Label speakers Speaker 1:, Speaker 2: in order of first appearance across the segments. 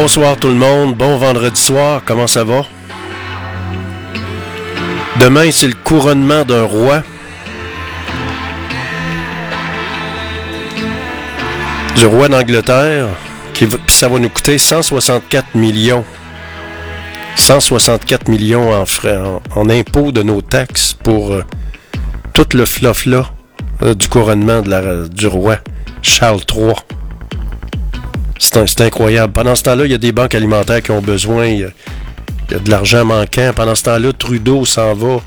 Speaker 1: Bonsoir tout le monde, bon vendredi soir, comment ça va? Demain, c'est le couronnement d'un roi. Du roi d'Angleterre, qui, ça va nous coûter 164 millions. 164 millions en frais, en, impôts de nos taxes pour euh, tout le fluff-là euh, du couronnement de la, du roi Charles III. C'est incroyable. Pendant ce temps-là, il y a des banques alimentaires qui ont besoin. Il y a, de l'argent manquant. Pendant ce temps-là, Trudeau s'en va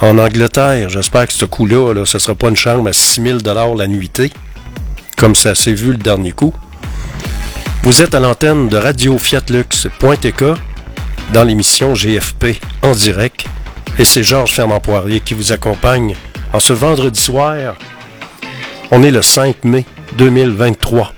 Speaker 1: en Angleterre. J'espère que ce coup-là, là, ce ne sera pas une chambre à 6 000 la nuitée, comme ça s'est vu le dernier coup. Vous êtes à l'antenne de Radio Fiat dans l'émission GFP en direct. Et c'est Georges Fermant Poirier qui vous accompagne en ce vendredi soir. On est le 5 mai 2023.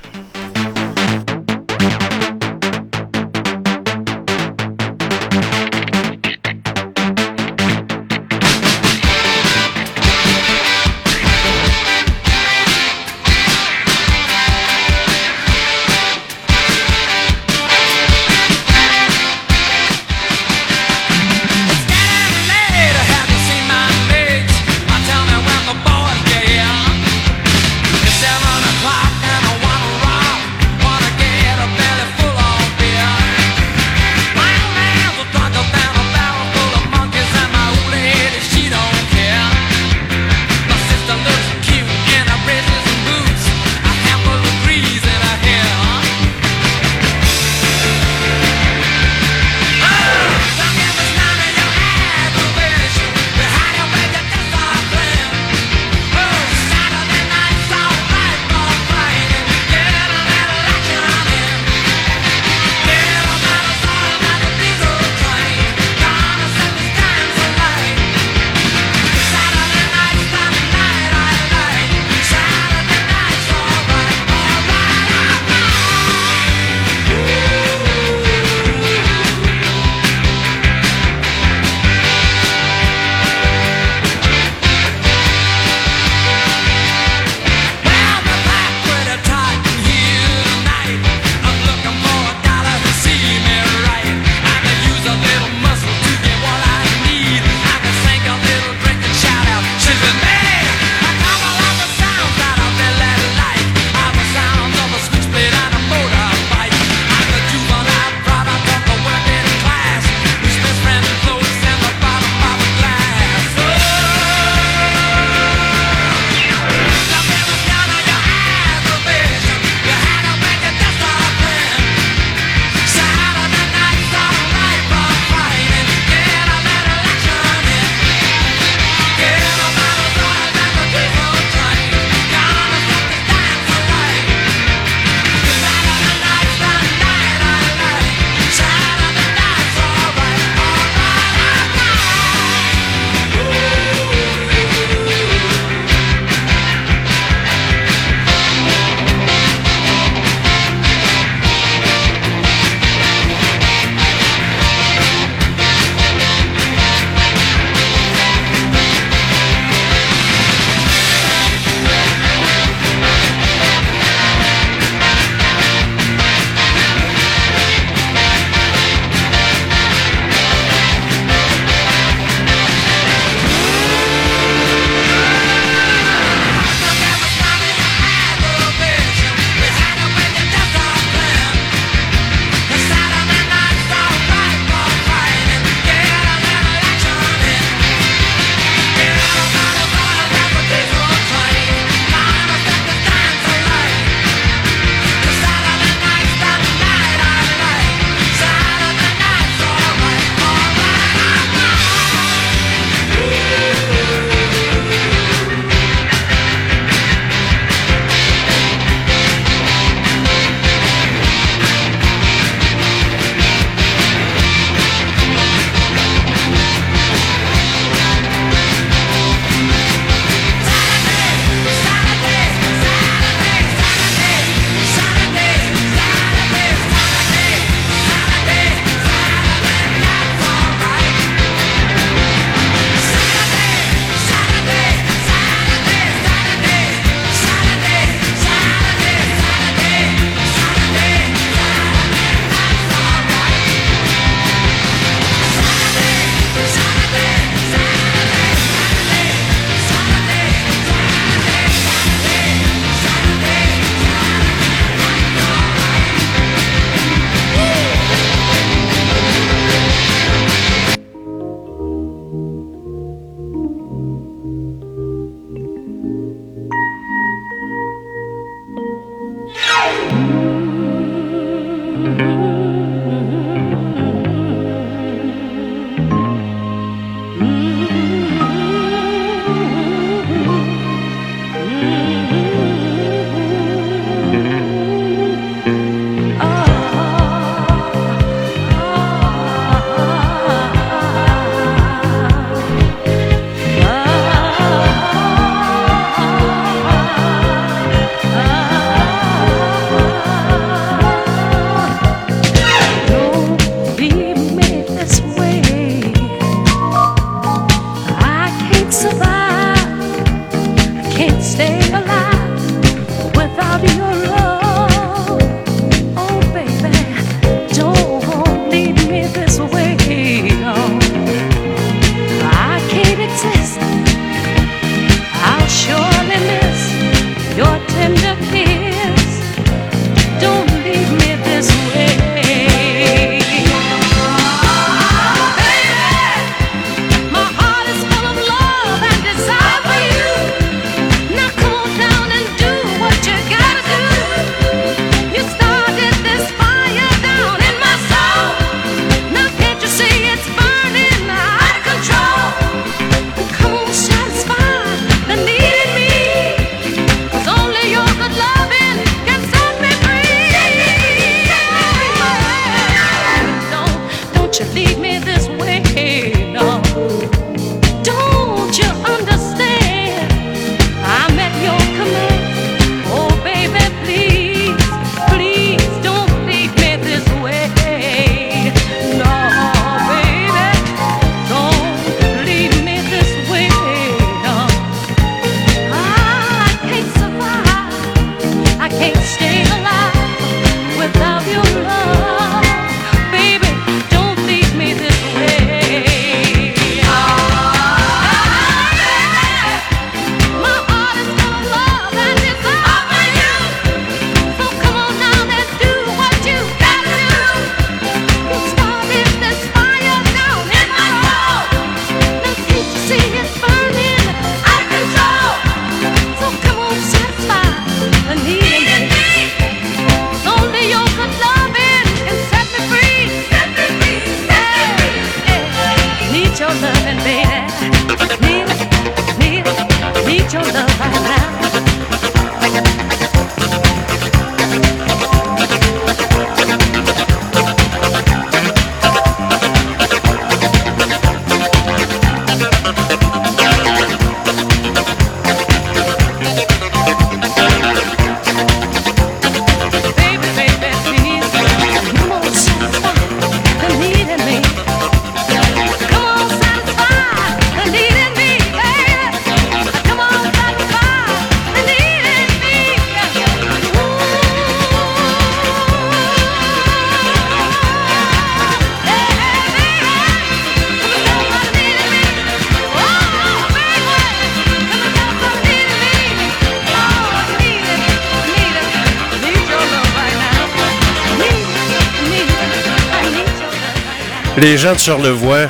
Speaker 1: Les gens de Charlevoix,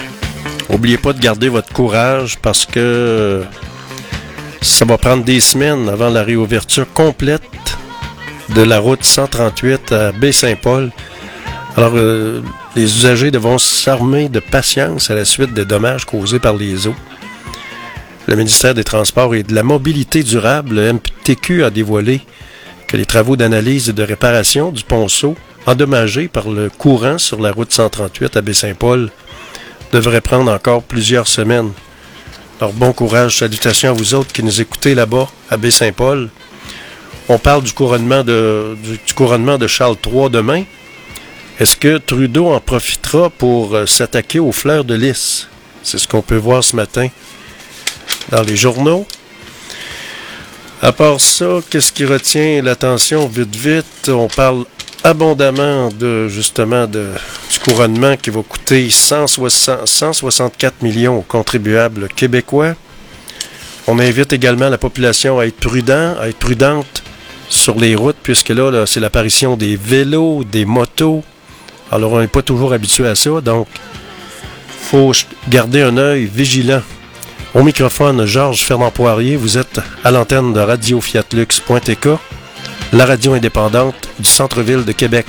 Speaker 1: n'oubliez pas de garder votre courage parce que ça va prendre des semaines avant la réouverture complète de la route 138 à Baie-Saint-Paul. Alors, euh, les usagers devront s'armer de patience à la suite des dommages causés par les eaux. Le ministère des Transports et de la Mobilité durable, le MTQ, a dévoilé que les travaux d'analyse et de réparation du ponceau endommagé par le courant sur la route 138 à Baie-Saint-Paul devrait prendre encore plusieurs semaines. Alors bon courage, salutations à vous autres qui nous écoutez là-bas à Baie-Saint-Paul. On parle du couronnement de, du, couronnement de Charles III demain. Est-ce que Trudeau en profitera pour euh, s'attaquer aux fleurs de lys? C'est ce qu'on peut voir ce matin dans les journaux. À part ça, qu'est-ce qui retient l'attention vite vite? On parle abondamment de justement de, du couronnement qui va coûter 164 millions aux contribuables québécois. On invite également la population à être prudent, à être prudente sur les routes, puisque là, c'est l'apparition des vélos, des motos. Alors on n'est pas toujours habitué à ça, donc faut garder un œil vigilant. Au microphone, Georges Fernand Poirier, vous êtes à l'antenne de Radio Fiatlux.tk la radio indépendante du centre-ville de Québec.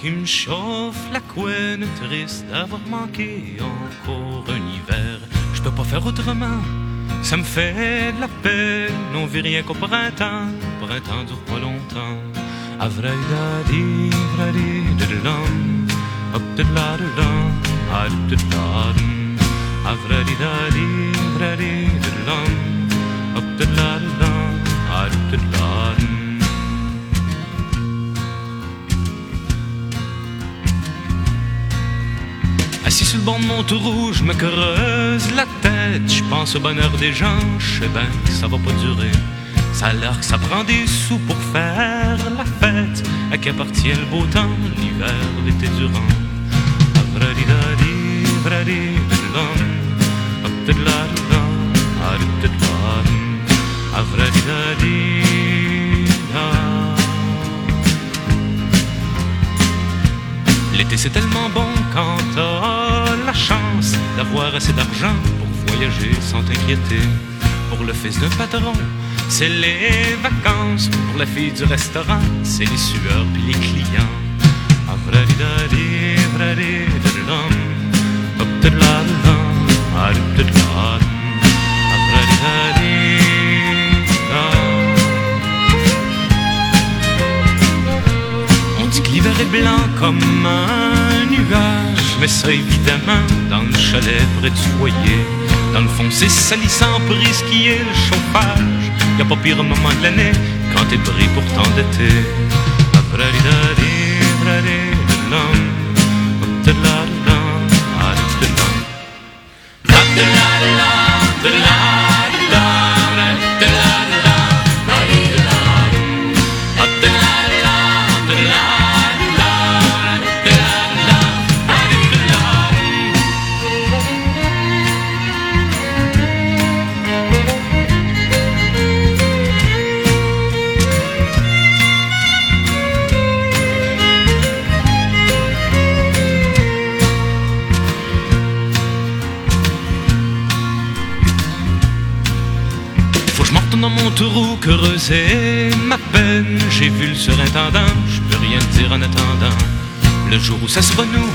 Speaker 2: Qui me chauffe la couenne, triste d'avoir manqué encore un hiver. Je peux pas faire autrement, ça me fait de la peine. On vit rien qu'au printemps, printemps dure pas longtemps. Avrayda-di, Assis sur le banc de mon trou, je me creuse la tête. Je pense au bonheur des gens, je sais bien que ça va pas durer. Ça a l'air que ça prend des sous pour faire la fête. À qui appartient le beau temps, l'hiver, l'été durant. L'été c'est tellement bon quand t'as la chance d'avoir assez d'argent pour voyager sans t'inquiéter. Pour le fils d'un patron, c'est les vacances. Pour la fille du restaurant, c'est les sueurs puis les clients. On blanc comme un nuage, mais ça évidemment dans le chalet près du foyer. Dans le fond, c'est salissant pour risquer le chauffage. Y a pas pire moment de l'année quand t'es pris pour t'endetter. Creuser ma peine. J'ai vu le surintendant, je peux rien dire en attendant. Le jour où ça sera nous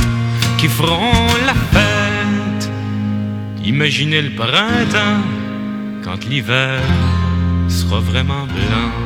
Speaker 2: qui ferons la fête. Imaginez le printemps quand l'hiver sera vraiment blanc.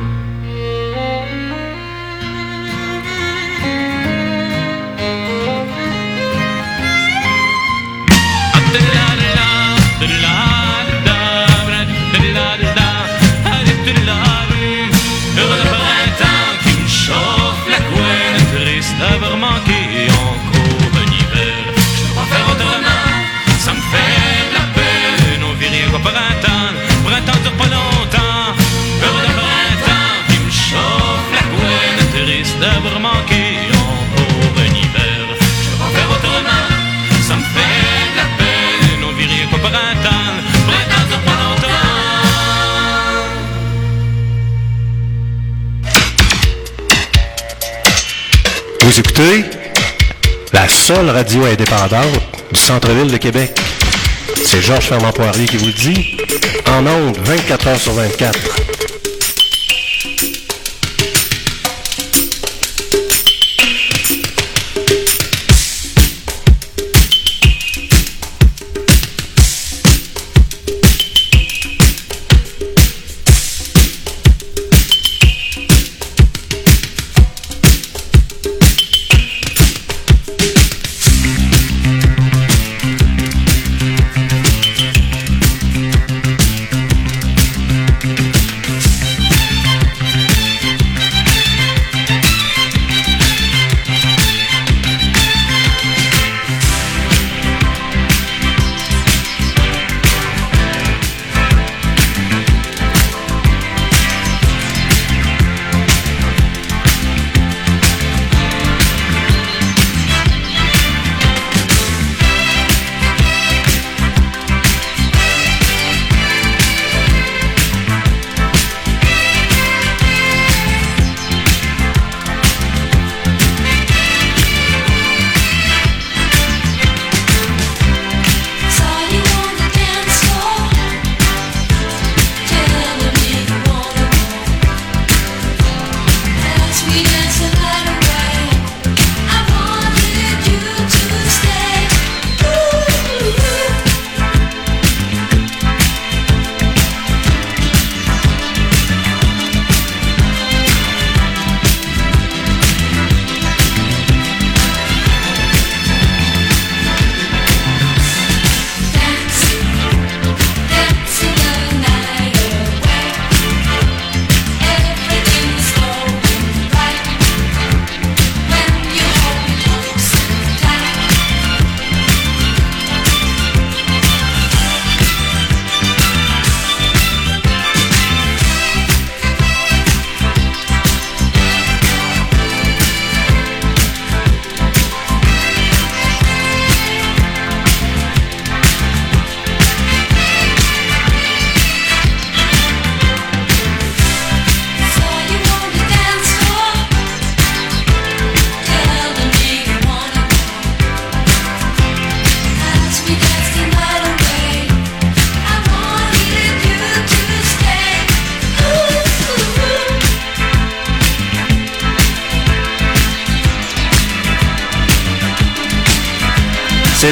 Speaker 1: Seule radio indépendante du centre-ville de Québec. C'est Georges Fernand Poirier qui vous le dit. En ondes, 24 heures sur 24.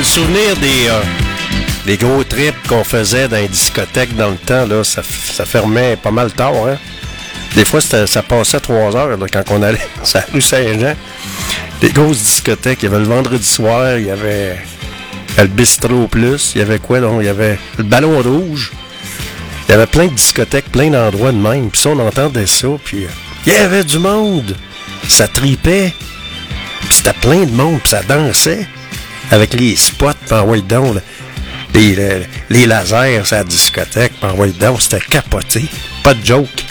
Speaker 1: Souvenir des, euh, des gros trips qu'on faisait dans les discothèques dans le temps. Là, ça, fermait pas mal tard. Hein. Des fois, ça passait trois heures quand on allait sur la rue Saint-Jean. Des grosses discothèques. Il y avait le vendredi soir, il y avait le bistrot plus. Il y avait quoi? Non? Il y avait le ballon rouge. Il y avait plein de discothèques, plein d'endroits de même. Puis ça, on entendait ça. Puis euh, il y avait du monde. Ça tripait. C'était plein de monde. Puis ça dansait avec les spots, par donc, les, les, lasers à la discothèque, par donc, c'était capoté. Pas de joke.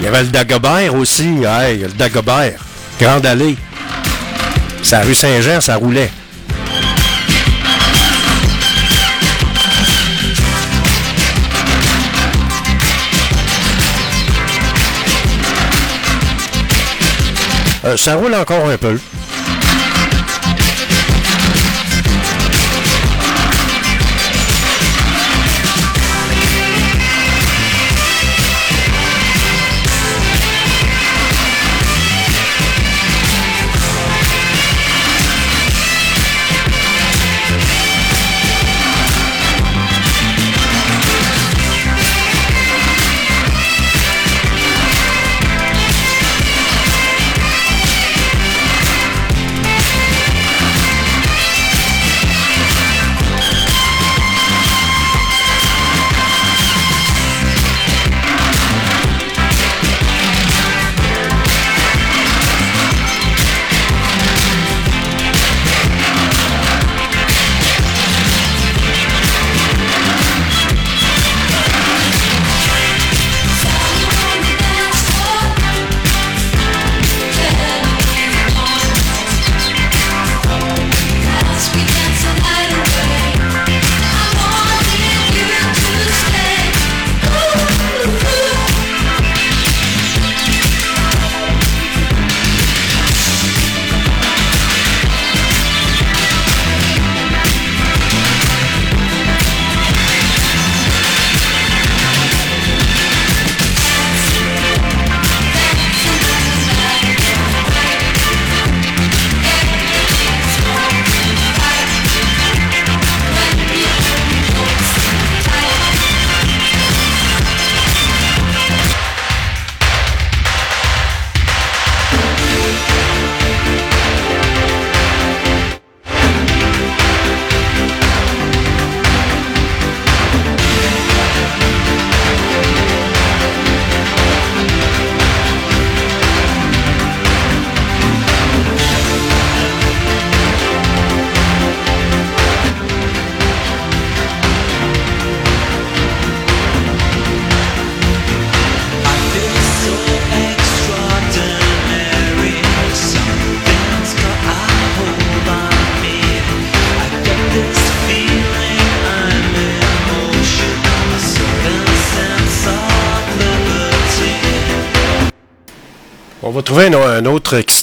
Speaker 1: Il y avait le Dagobert aussi. Hey, le Dagobert. Grande allée. C'est rue Saint-Jean, ça roulait. Ça roule encore un peu.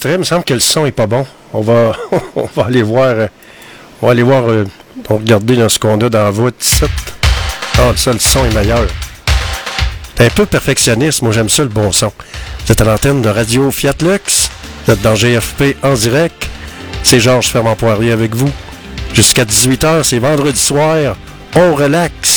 Speaker 1: Il me semble que le son est pas bon. On va, on va aller voir. Euh, on va aller voir. Euh, regarder dans ce qu'on a dans la voix Ah, ça, le son est meilleur. un peu perfectionniste. Moi, j'aime ça, le bon son. Vous êtes à l'antenne de Radio Fiat Lux. Vous êtes dans GFP en direct. C'est Georges Fermant Poirier avec vous. Jusqu'à 18h, c'est vendredi soir. On relaxe.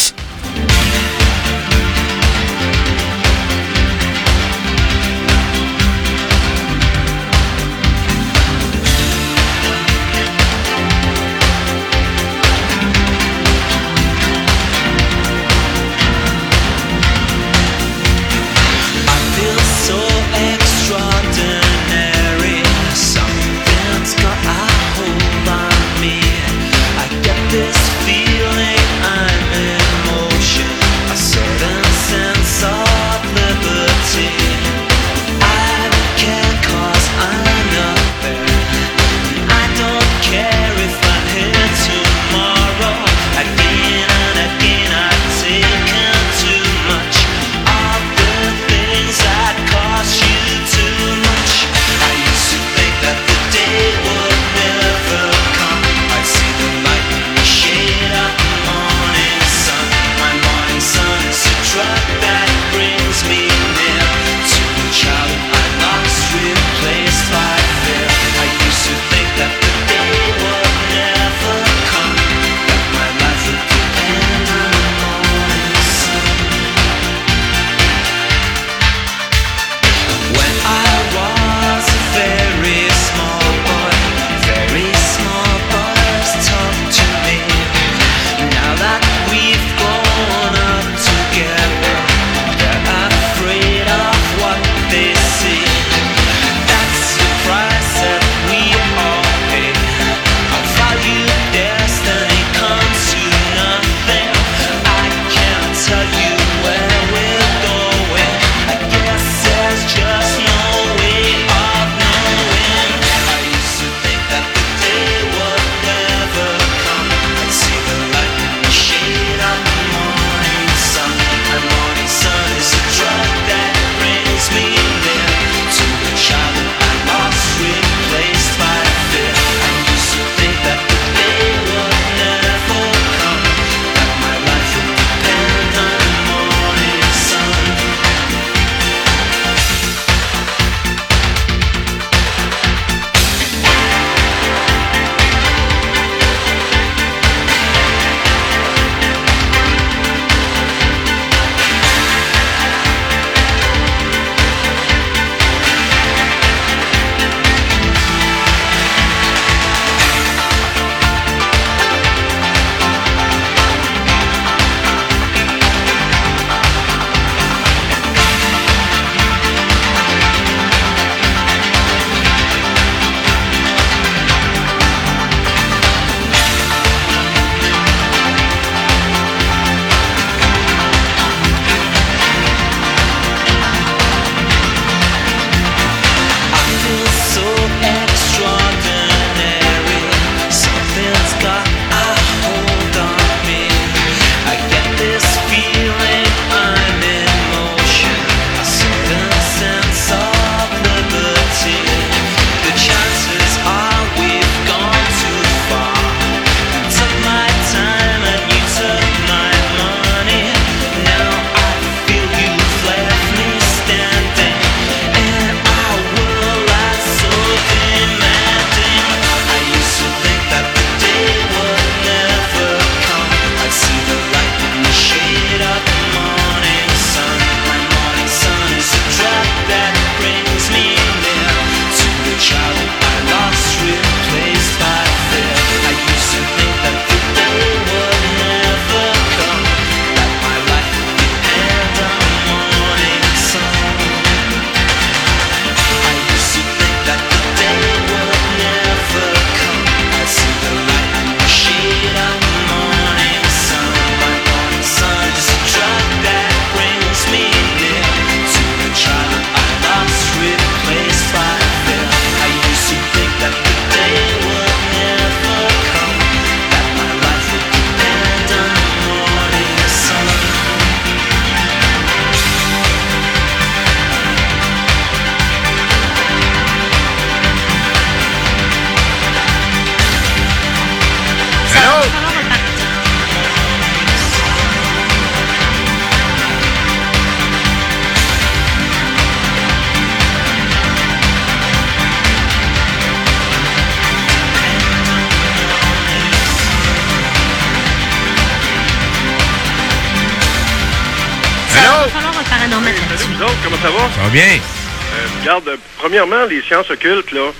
Speaker 3: Bien?
Speaker 4: Euh, regarde, euh, premièrement, les sciences occultes, là,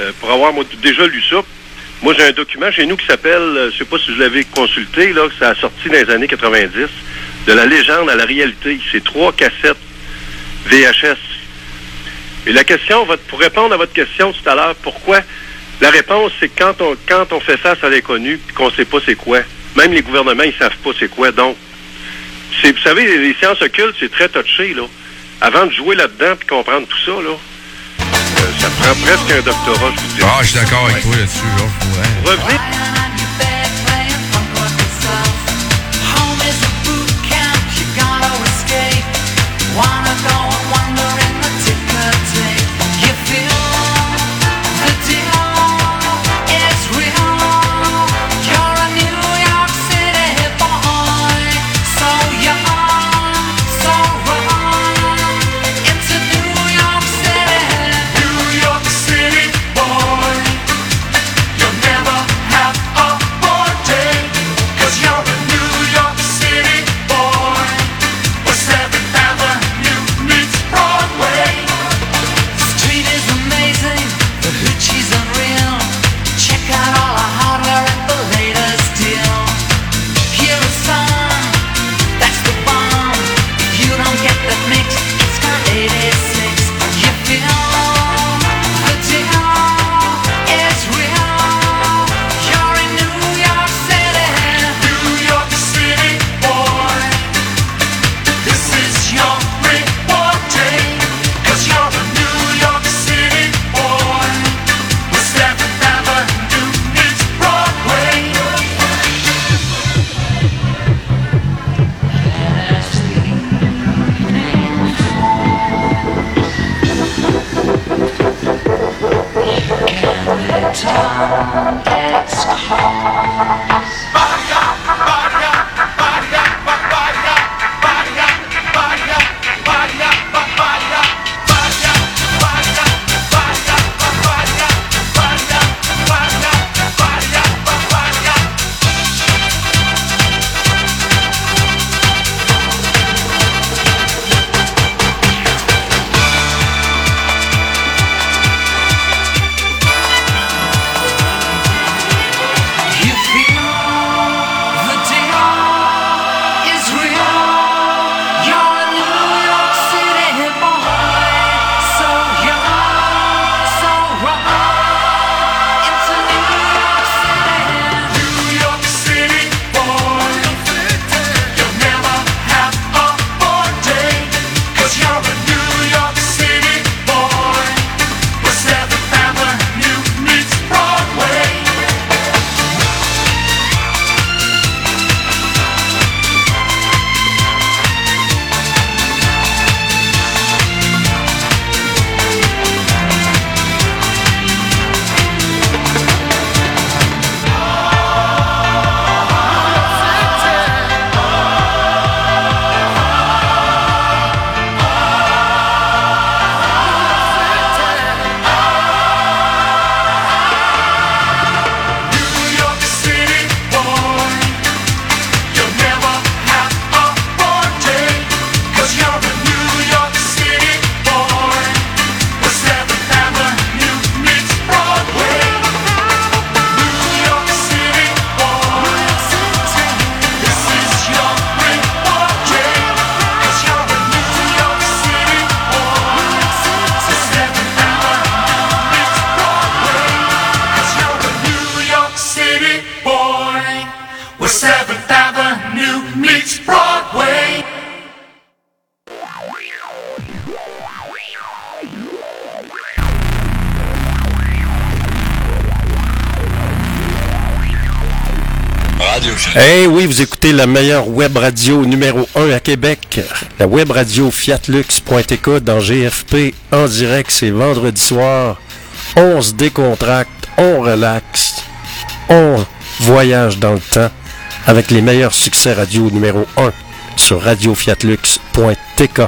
Speaker 4: euh, pour avoir moi, déjà lu ça, moi j'ai un document chez nous qui s'appelle, euh, je sais pas si vous l'avez consulté, là, ça a sorti dans les années 90, de la légende à la réalité. C'est trois cassettes VHS. Et la question, pour répondre à votre question tout à l'heure, pourquoi? La réponse, c'est quand on, quand on fait face à l'inconnu, puis qu'on sait pas c'est quoi, même les gouvernements, ils savent pas c'est quoi. Donc, vous savez, les sciences occultes, c'est très touché, là. Avant de jouer là-dedans puis comprendre tout ça, là, euh, ça prend presque un doctorat, je vous dis.
Speaker 3: Ah, je suis d'accord avec toi là-dessus. Là. Ouais.
Speaker 4: Revenez.
Speaker 1: Eh oui, vous écoutez la meilleure web radio numéro 1 à Québec. La web radio fiatlux.tk dans GFP en direct, c'est vendredi soir. On se décontracte, on relaxe, on voyage dans le temps avec les meilleurs succès radio numéro 1 sur radiofiatlux.tk.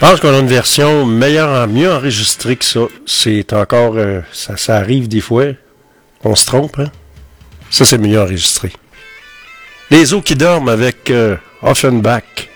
Speaker 1: pense qu'on a une version meilleure, mieux enregistrée que ça. C'est encore. Euh, ça, ça arrive des fois. On se trompe, hein? Ça, c'est mieux enregistré. Les eaux qui dorment avec euh, Offenbach.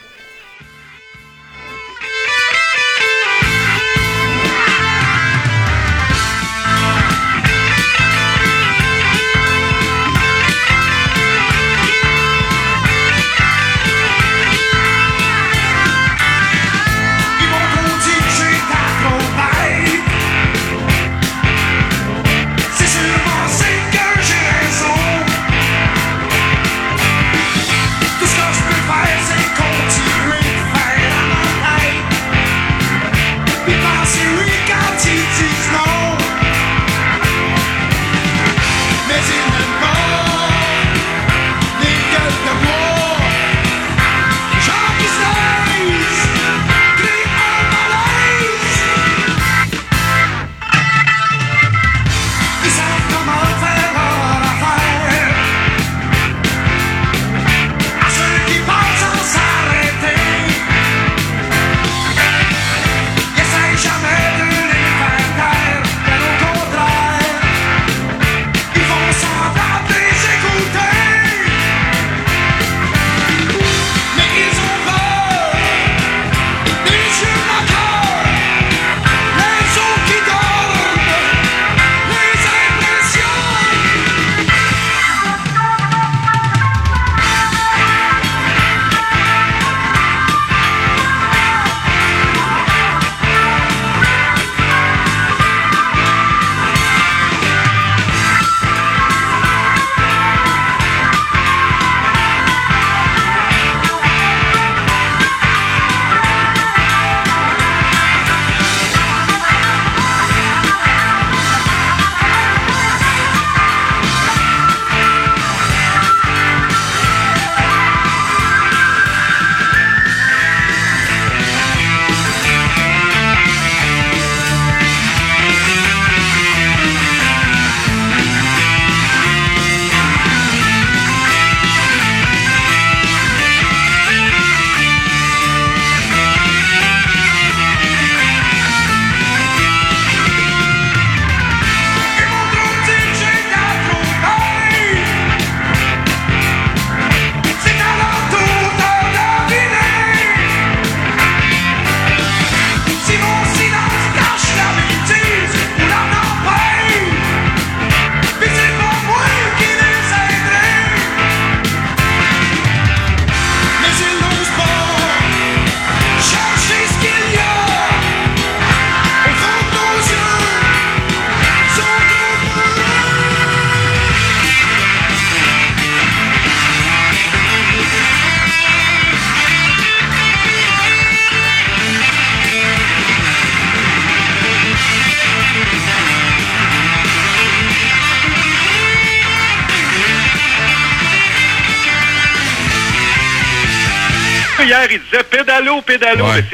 Speaker 5: Disait pédalo, pédalo.
Speaker 3: Ouais.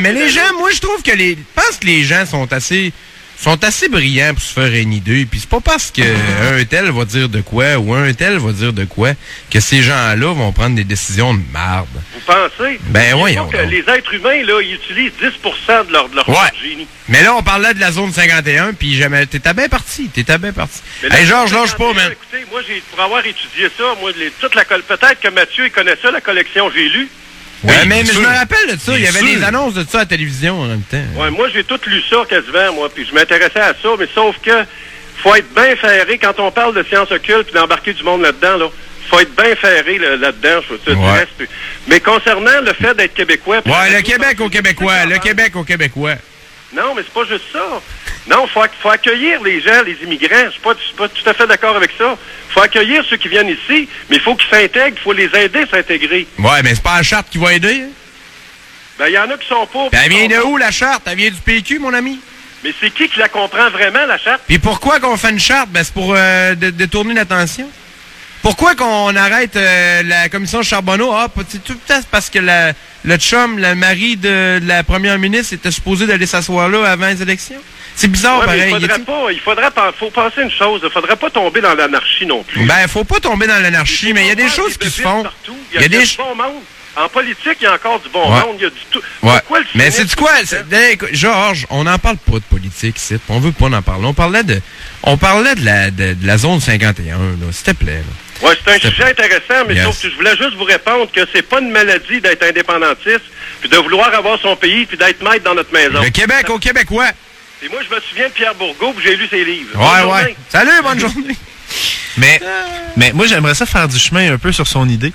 Speaker 5: mais
Speaker 3: Ouais, les gens, moi, je trouve que les. Je pense que les gens sont assez. sont assez brillants pour se faire une idée. Puis c'est pas parce que un tel va dire de quoi ou un tel va dire de quoi que ces gens-là vont prendre des décisions de marde.
Speaker 5: Vous pensez?
Speaker 3: Ben,
Speaker 5: Il
Speaker 3: donc.
Speaker 5: les êtres humains, là, ils utilisent 10 de leur, de leur
Speaker 3: Ouais.
Speaker 5: génie.
Speaker 3: Mais là, on parlait de la zone 51, puis jamais. T'étais bien parti. T'étais bien parti. Hey, Georges, lâche pas, man.
Speaker 5: Écoutez, moi, j'ai, pour avoir étudié ça, moi, les, toute la peut-être que Mathieu, il connaît ça, la collection J'ai lu.
Speaker 3: Ouais,
Speaker 6: Oui,
Speaker 3: mais, je me rappelle de ça. Il y avait
Speaker 6: sûr.
Speaker 3: des annonces de ça à la télévision en même temps.
Speaker 5: Ouais, moi, j'ai tout lu ça quasiment, moi, puis je m'intéressais à ça, mais sauf que faut être bien ferré quand on parle de sciences occultes puis d'embarquer du monde là-dedans, là. Faut être bien ferré là- là-dedans, je dirais. c'est- Mais concernant le fait d'être québécois...
Speaker 3: Ouais, le Québec au Québécois. Le Québec au Québécois.
Speaker 5: Non, mais c'est pas juste ça. Non, faut, ac- faut accueillir les gens, les immigrants. Je suis pas, je suis pas tout à fait d'accord avec ça. faut accueillir ceux qui viennent ici, mais il faut qu'ils s'intègrent, il faut les aider à s'intégrer.
Speaker 3: Ouais, mais c'est pas la charte qui va aider. hein?
Speaker 5: Ben, il y en a qui sont pas.
Speaker 3: Elle vient de où, la charte? Elle vient du PQ, mon ami?
Speaker 5: Mais c'est qui qui la comprend vraiment, la charte?
Speaker 3: Puis pourquoi qu'on fait une charte? Ben, c'est pour euh, dé- détourner l'attention. Pourquoi qu'on arrête euh, la commission Charbonneau? Ah, c'est tout c'est parce que la, le chum, le mari de, la première ministre était supposé d'aller s'asseoir là avant les élections. C'est bizarre,
Speaker 5: Ouais, mais
Speaker 3: pareil.
Speaker 5: il faudrait
Speaker 3: y
Speaker 5: pas, il faudrait pas, faut penser une chose, il faudrait pas tomber dans l'anarchie non plus.
Speaker 3: Ben, faut pas tomber dans l'anarchie, mais il y a des choses qui se font. Il y a des
Speaker 5: du
Speaker 3: ch-
Speaker 5: bon monde. En politique, il y a encore du bon
Speaker 3: Ouais.
Speaker 5: monde. Il y a du tout.
Speaker 3: Ouais.
Speaker 5: Pourquoi le
Speaker 3: Mais c'est quoi? Georges, on n'en parle pas de politique ici. On veut pas en parler. On parlait de, on parlait de la, de, de la zone 51, là. S'il te plaît, là.
Speaker 5: Ouais, c'est un sujet intéressant, mais
Speaker 3: Yes.
Speaker 5: sauf que je voulais juste vous répondre que c'est pas une maladie d'être indépendantiste, puis de vouloir avoir son pays, puis d'être maître dans notre maison.
Speaker 3: Le Québec au Québécois.
Speaker 5: Et moi, je me souviens de Pierre Bourgault, puis j'ai lu ses livres.
Speaker 3: Ouais,
Speaker 5: Bonne
Speaker 3: ouais.
Speaker 5: journée.
Speaker 3: Salut, bonne journée.
Speaker 6: Mais, mais moi, j'aimerais ça faire du chemin un peu sur son idée.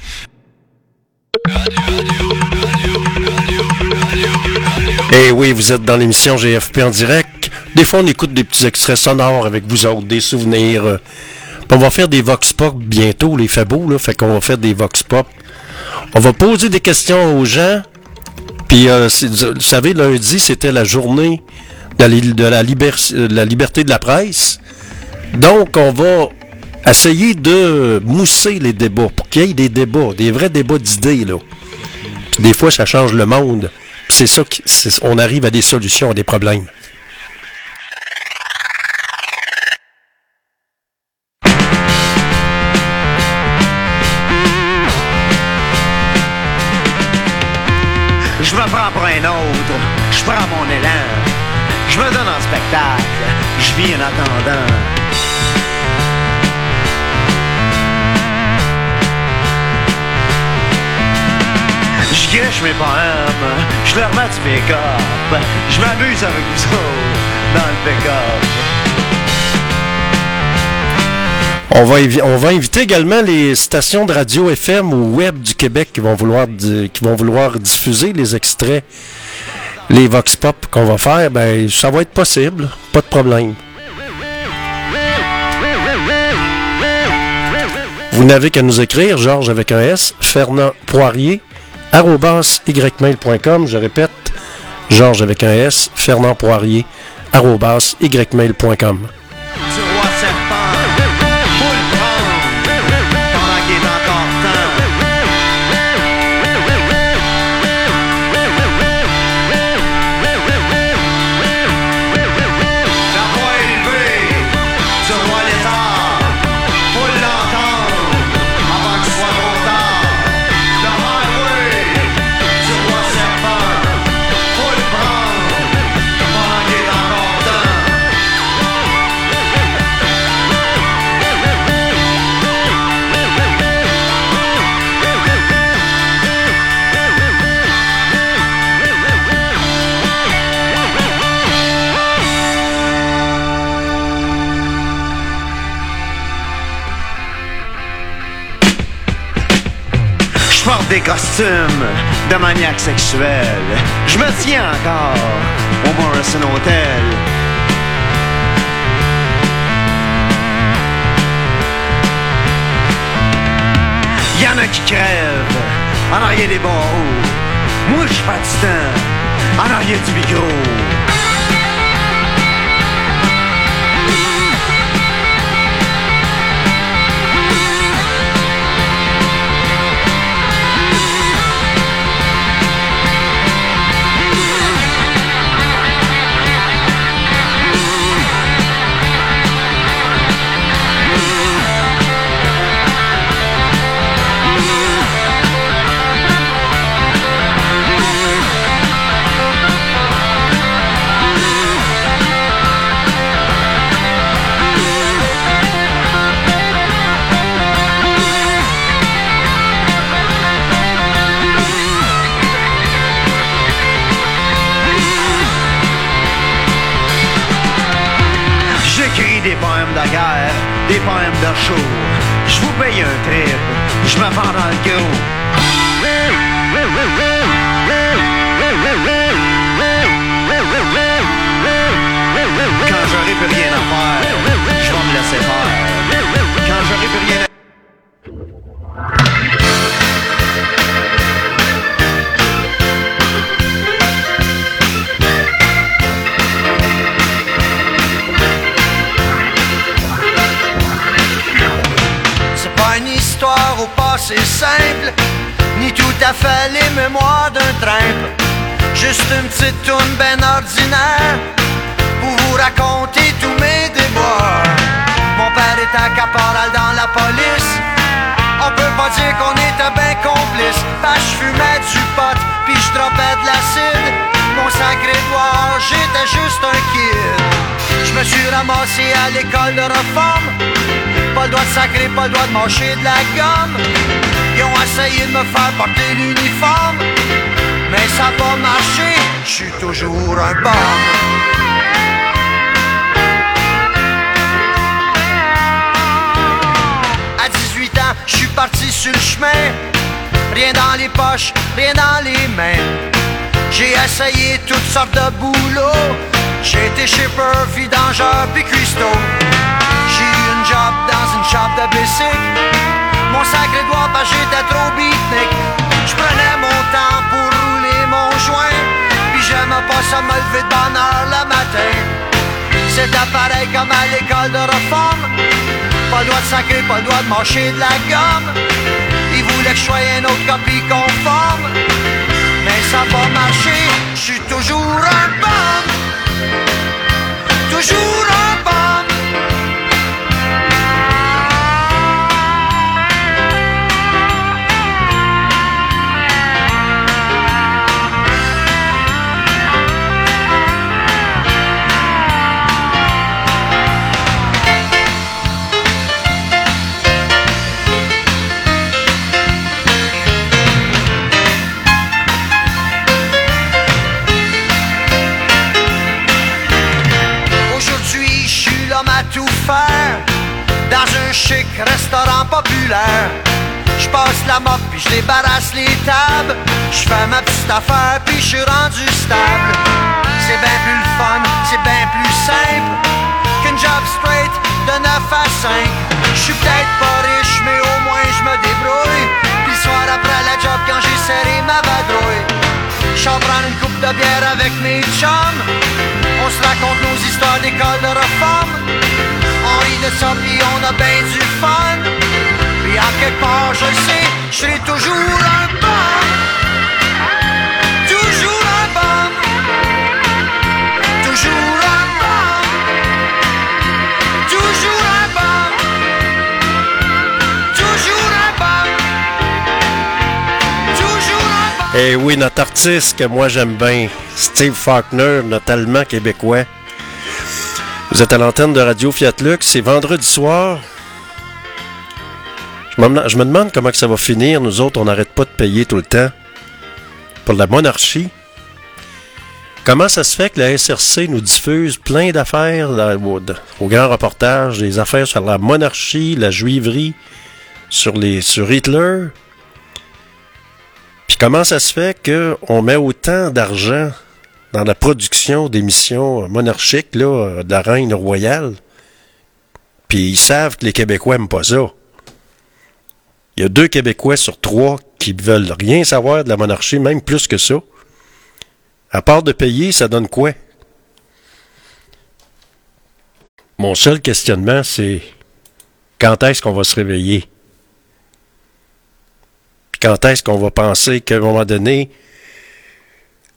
Speaker 1: Eh oui, vous êtes dans l'émission GFP en direct. Des fois, on écoute des petits extraits sonores avec vous autres, des souvenirs. On va faire des vox pop bientôt, les fait beau, là. Fait qu'on va faire des vox pop. On va poser des questions aux gens. Puis, euh, vous savez, lundi, c'était la journée euh, de la liberté de la presse. Donc, on va essayer de mousser les débats pour qu'il y ait des débats, des vrais débats d'idées, là. Des fois, ça change le monde. C'est ça qui, c'est- on arrive à des solutions à des problèmes.
Speaker 7: Je me prends pour un autre, je prends mon élan, je me donne en spectacle, je vis en attendant. Je gâche mes poèmes, je leur mets du make-up, je m'amuse avec vous autres dans le pick-up.
Speaker 1: On va, inviter également les stations de radio FM ou web du Québec qui vont vouloir, diffuser les extraits, les vox pop qu'on va faire. Ben, ça va être possible, pas de problème. Vous n'avez qu'à nous écrire, Georges avec un S, Fernand Poirier, ymail.com. Je répète, Georges avec un S, Fernand Poirier, ymail.com.
Speaker 7: des costumes de maniaque sexuel. Je me tiens encore au Morrison Hotel. Y a qui crèvent en arrière des barreaux. Moi, je temps en arrière du micro.
Speaker 8: Des poèmes de show. Je vous paye un trip, je me vends dans le go. Quand j'aurai plus rien à faire, je vais me laisser faire. Quand j'aurai plus rien à fait les mémoires d'un trimple. Juste une petite tourne ben ordinaire pour vous raconter tous mes déboires. Mon père était caporal dans la police. On peut pas dire qu'on était ben complices. Parce que je fumais du pot, puis je dropais de l'acide. Mon sacré doigt, j'étais juste un kid. Je me suis ramassé à l'école de réforme. Pas le droit de sacrer, pas le droit de mâcher de la gomme. Ils ont essayé de me faire porter l'uniforme. Mais ça a pas marché, je suis toujours un bon. À 18 ans, je suis parti sur le chemin. Rien dans les poches, rien dans les mains. J'ai essayé toutes sortes de boulots. J'ai été shipper, vidangeur, puis cuistot. J'ai eu une job dans une shop de bicycle. Mon sacré doigt, bah j'étais trop beatnik. Je prenais mon temps pour rouler mon joint. Puis j'aimais pas ça me lever de bonne heure le matin. C'était pareil comme à l'école de réforme. Pas le droit de sacrer, pas le droit de mâcher de la gomme. Ils voulaient que je sois une autre copie conforme. Mais ça pas marché, je suis toujours un bum. Toujours un
Speaker 1: notre artiste que moi j'aime bien, Steve Faulkner, notre Allemand québécois. Vous êtes à l'antenne de Radio Fiat Lux, c'est vendredi soir. Je me, demande comment que ça va finir. Nous autres, on n'arrête pas de payer tout le temps pour la monarchie. Comment ça se fait que la SRC nous diffuse plein d'affaires au grand reportage, des affaires sur la monarchie, la juiverie, sur, les, sur Hitler? Comment ça se fait qu'on met autant d'argent dans la production d'émissions monarchiques de la reine royale? Puis ils savent que les Québécois n'aiment pas ça? Il y a deux Québécois sur trois qui veulent rien savoir de la monarchie, même plus que ça. À part de payer, ça donne quoi? Mon seul questionnement, c'est quand est-ce qu'on va se réveiller? Quand est-ce qu'on va penser qu'à un moment donné,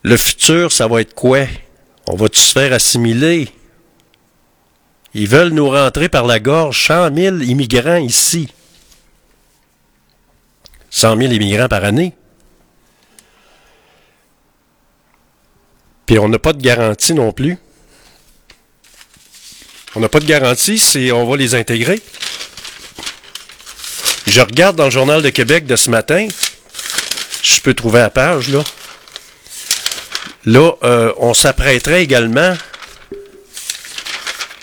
Speaker 1: le futur, ça va être quoi? On va-tu se faire assimiler? Ils veulent nous rentrer par la gorge 100 000 immigrants ici. 100 000 immigrants par année. Puis on n'a pas de garantie non plus. On n'a pas de garantie si on va les intégrer. Je regarde dans le Journal de Québec de ce matin. Je peux trouver la page, là. Là, euh, on s'apprêterait également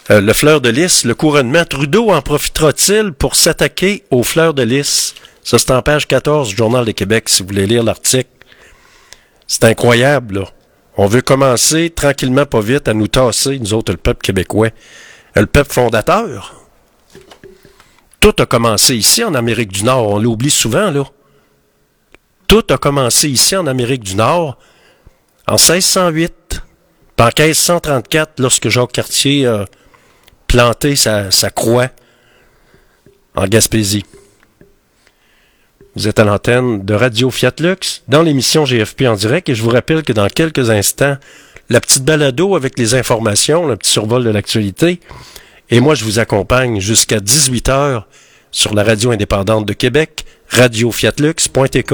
Speaker 1: Euh, le fleur de lys, le couronnement. Trudeau en profitera-t-il pour s'attaquer aux fleurs de lys? Ça, c'est en page 14 du Journal de Québec, si vous voulez lire l'article. C'est incroyable, là. On veut commencer tranquillement, pas vite, à nous tasser, nous autres, le peuple québécois. Euh, Le peuple fondateur. Tout a commencé ici, en Amérique du Nord. On l'oublie souvent, là. Tout a commencé ici, en Amérique du Nord, en 1608. Puis en 1534, lorsque Jacques Cartier a planté sa, sa croix en Gaspésie. Vous êtes à l'antenne de Radio Fiat Lux dans l'émission GFP en direct et je vous rappelle que dans quelques instants, la petite balado avec les informations, le petit survol de l'actualité. Et moi, je vous accompagne jusqu'à 18h sur la radio indépendante de Québec, radiofiatlux.tk.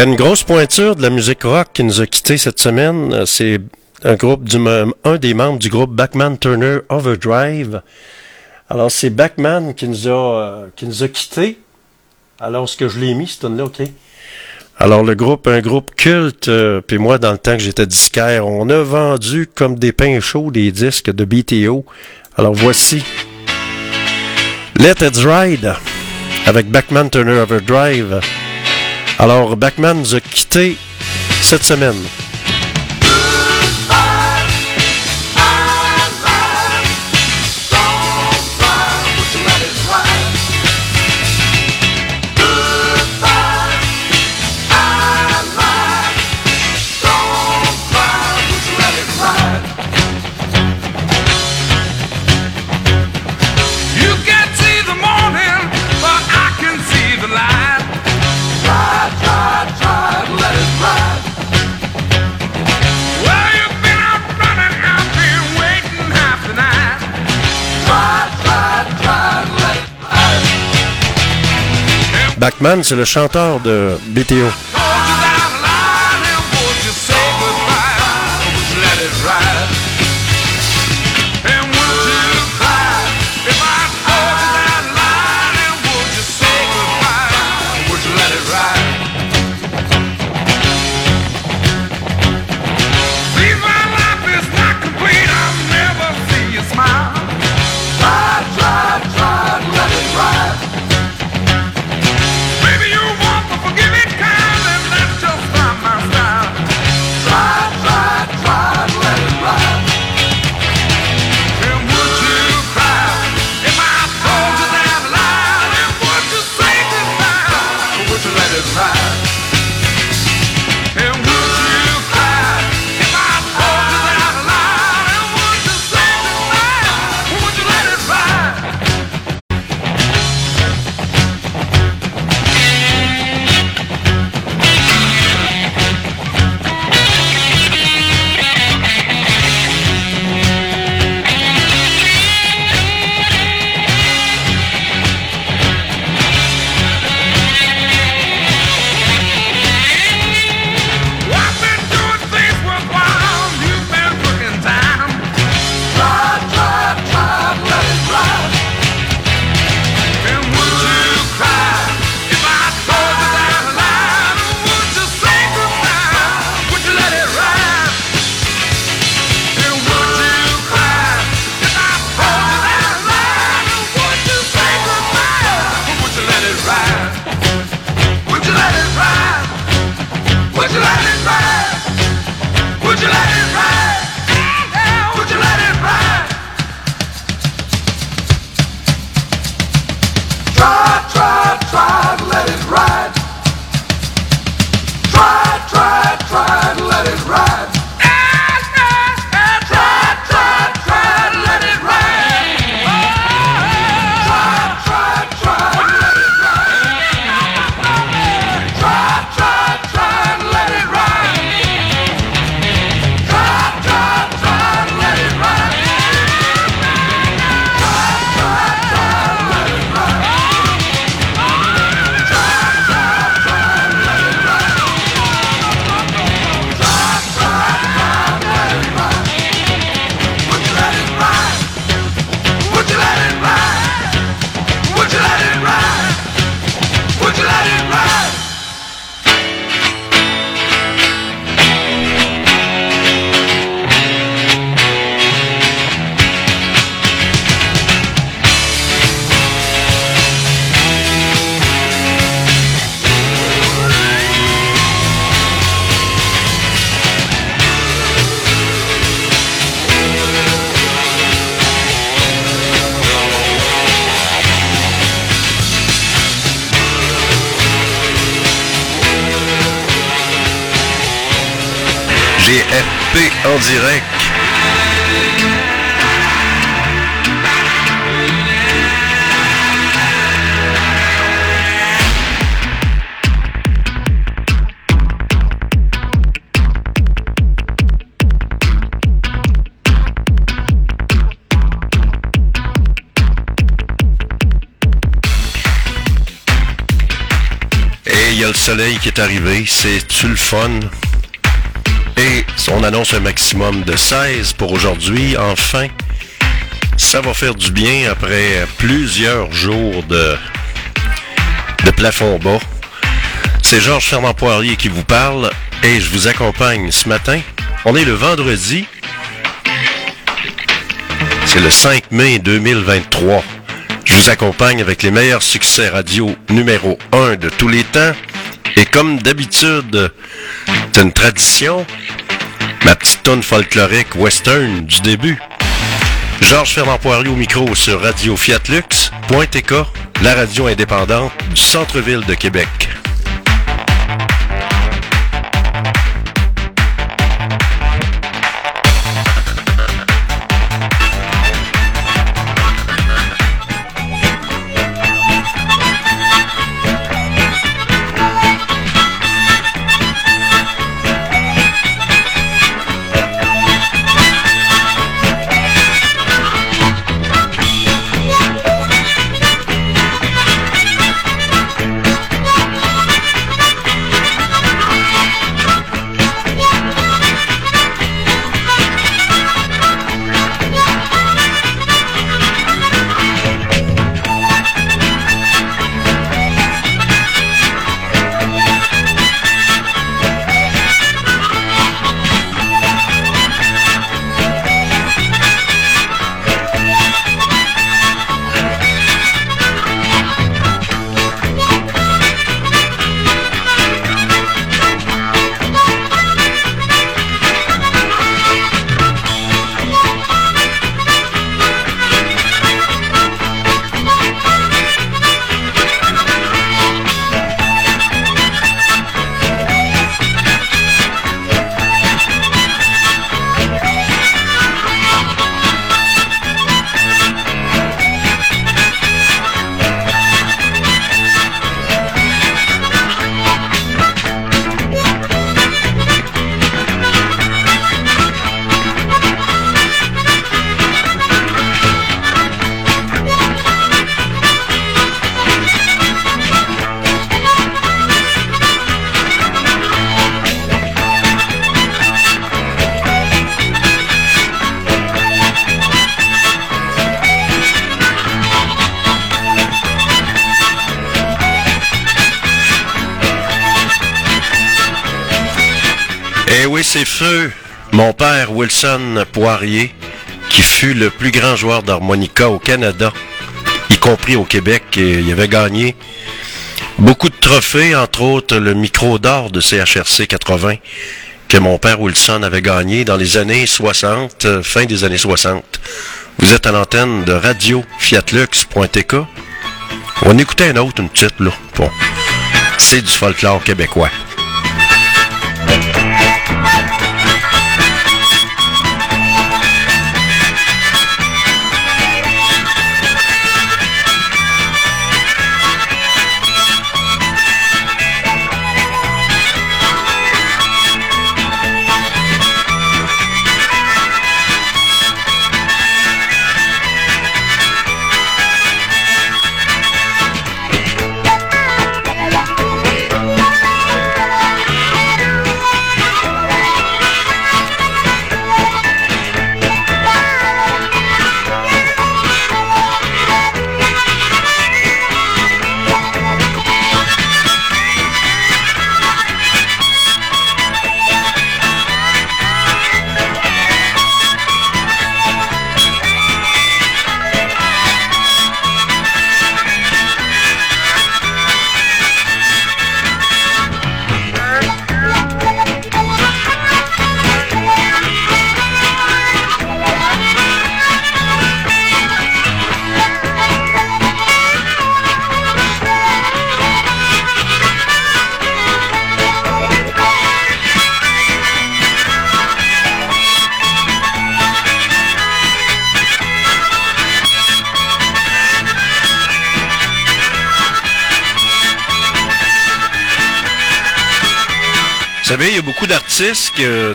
Speaker 1: y a une grosse pointure de la musique rock qui nous a quittés cette semaine. Euh, c'est un groupe des membres du groupe Backman Turner Overdrive. Alors c'est Backman qui nous a euh, qui nous a quittés. Alors ce que je l'ai mis, ce là OK? Alors le groupe, un groupe culte, euh, puis moi dans le temps que j'étais disquaire, on a vendu comme des pains chauds des disques de BTO. Alors voici Let It Ride
Speaker 9: avec Backman Turner Overdrive. Alors, Backman nous a quittés cette semaine. Bachman, c'est le chanteur de BTO.
Speaker 10: les
Speaker 1: FP en direct. Et il y a le soleil qui est arrivé, c'est-tu le fun? On annonce un maximum de 16 pour aujourd'hui. Enfin, ça va faire du bien après plusieurs jours de, de plafond bas. C'est Georges Fernand Poirier qui vous parle et je vous accompagne ce matin. On est le vendredi. C'est le 5 mai 2023. Je vous accompagne avec les meilleurs succès radio numéro 1 de tous les temps. Et comme d'habitude, c'est une tradition, ma petite tonne folklorique western du début. Georges Fernand Poirier au micro sur Radio Fiat Lux, la radio indépendante du centre-ville de Québec. Qui fut le plus grand joueur d'harmonica au Canada, y compris au Québec, et il avait gagné beaucoup de trophées, entre autres le micro d'or de CHRC 80, que mon père Wilson avait gagné dans les années 60, euh, fin des années 60. Vous êtes à l'antenne de radio fiatlux.tk. On écouter un autre, une petite, là. Bon. C'est du folklore québécois.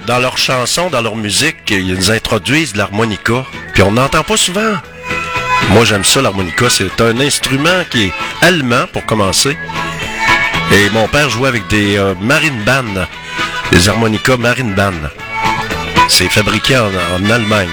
Speaker 1: Dans leurs chansons, dans leur musique, ils introduisent de l'harmonica. Puis on n'entend pas souvent. Moi, j'aime ça, l'harmonica. C'est un instrument qui est allemand, pour commencer. Et mon père jouait avec des euh, marine band, des harmonicas marine band. C'est fabriqué en Allemagne.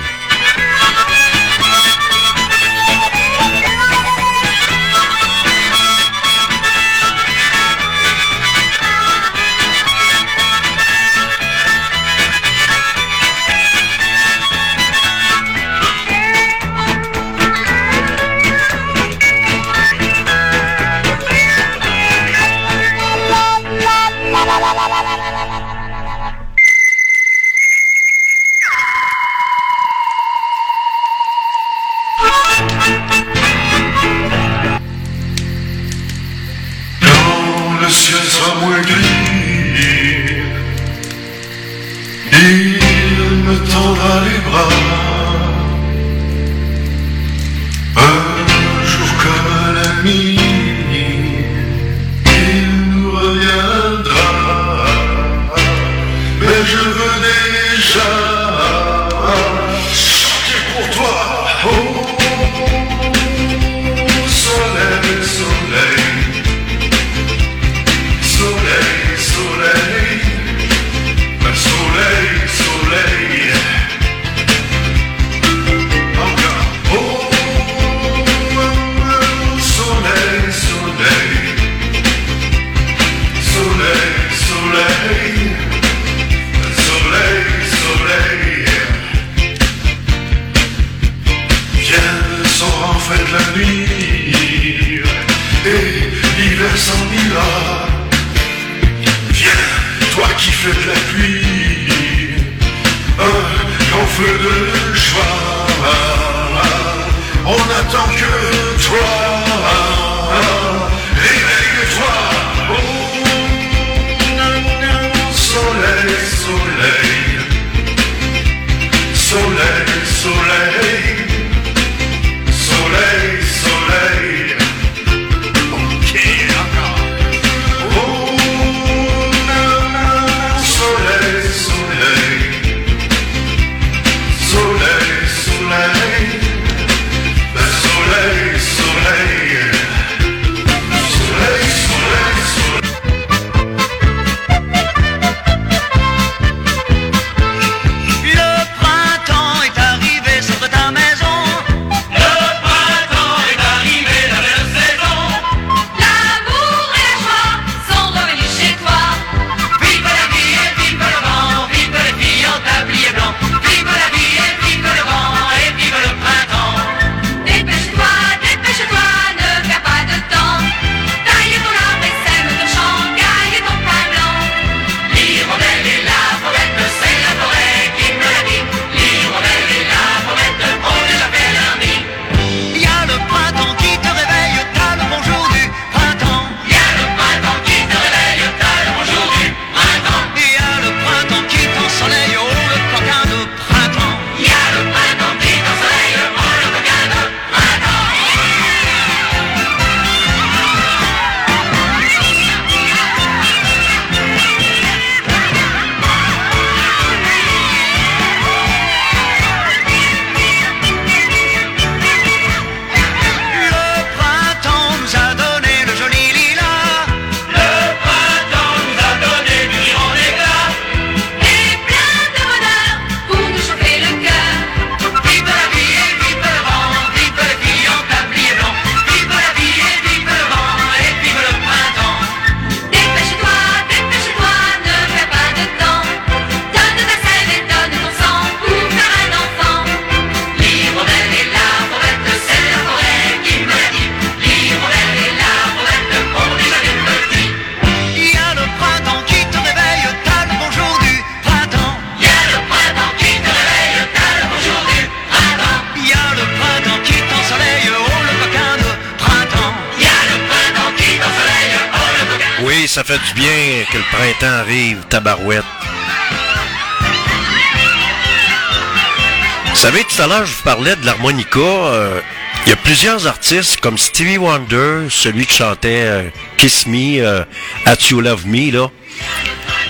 Speaker 1: Euh, il y a plusieurs artistes comme Stevie Wonder, celui qui chantait euh, Kiss Me, euh, At You Love Me, là.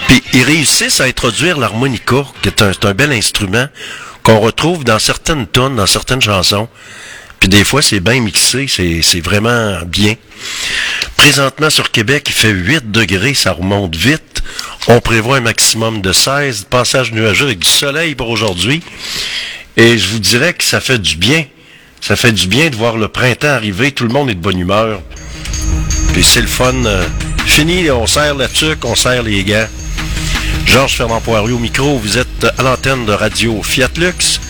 Speaker 1: Puis ils réussissent à introduire l'harmonica, qui est un, bel instrument qu'on retrouve dans certaines tonnes, dans certaines chansons. Puis des fois, c'est bien mixé, c'est vraiment bien. Présentement, sur Québec, il fait 8 degrés, ça remonte vite. On prévoit un maximum de 16, passage nuageux avec du soleil pour aujourd'hui. Et je vous dirais que ça fait du bien. Ça fait du bien de voir le printemps arriver, tout le monde est de bonne humeur. Puis c'est le fun. Euh, fini, on serre la tuque, on serre les gants. Georges Fernand Poirier au micro, vous êtes à l'antenne de radio Fiat Lux.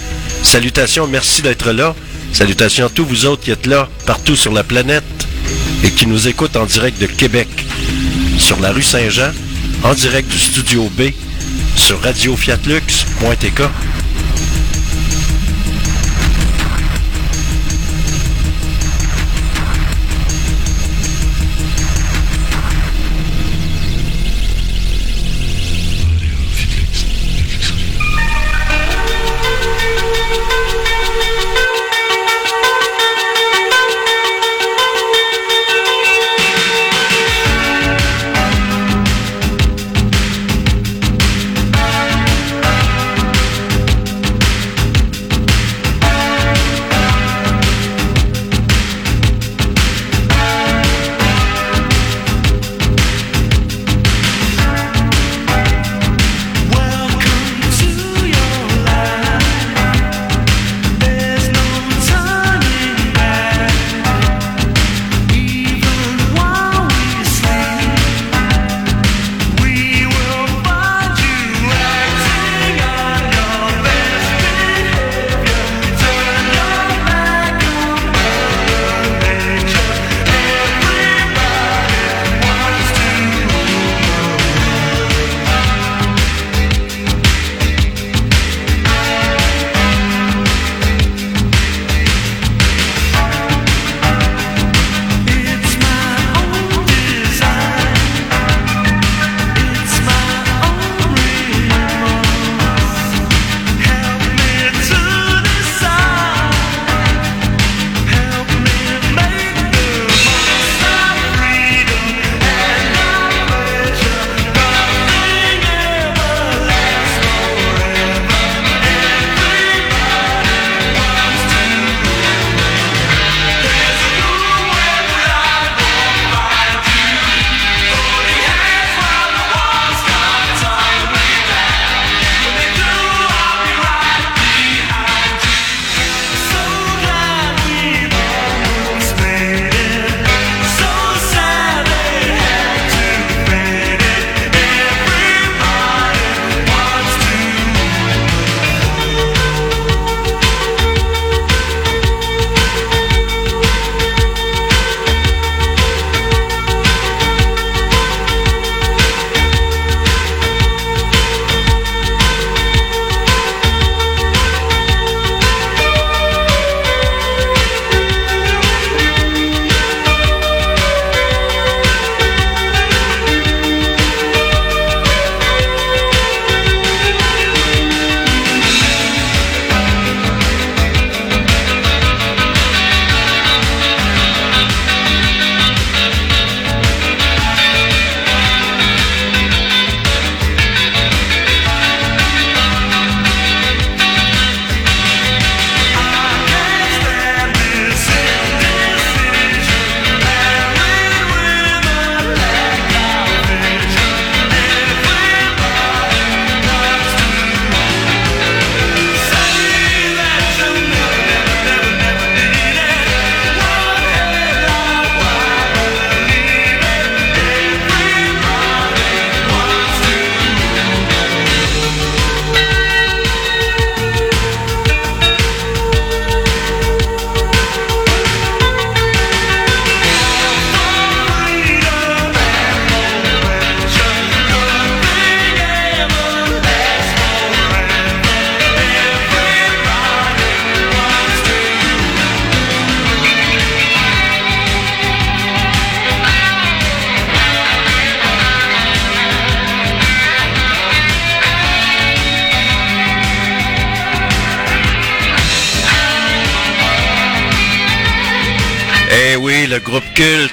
Speaker 1: Salutations, merci d'être là. Salutations à tous vous autres qui êtes là, partout sur la planète et qui nous écoutent en direct de Québec, sur la rue Saint-Jean, en direct du studio B, sur radiofiatlux.tk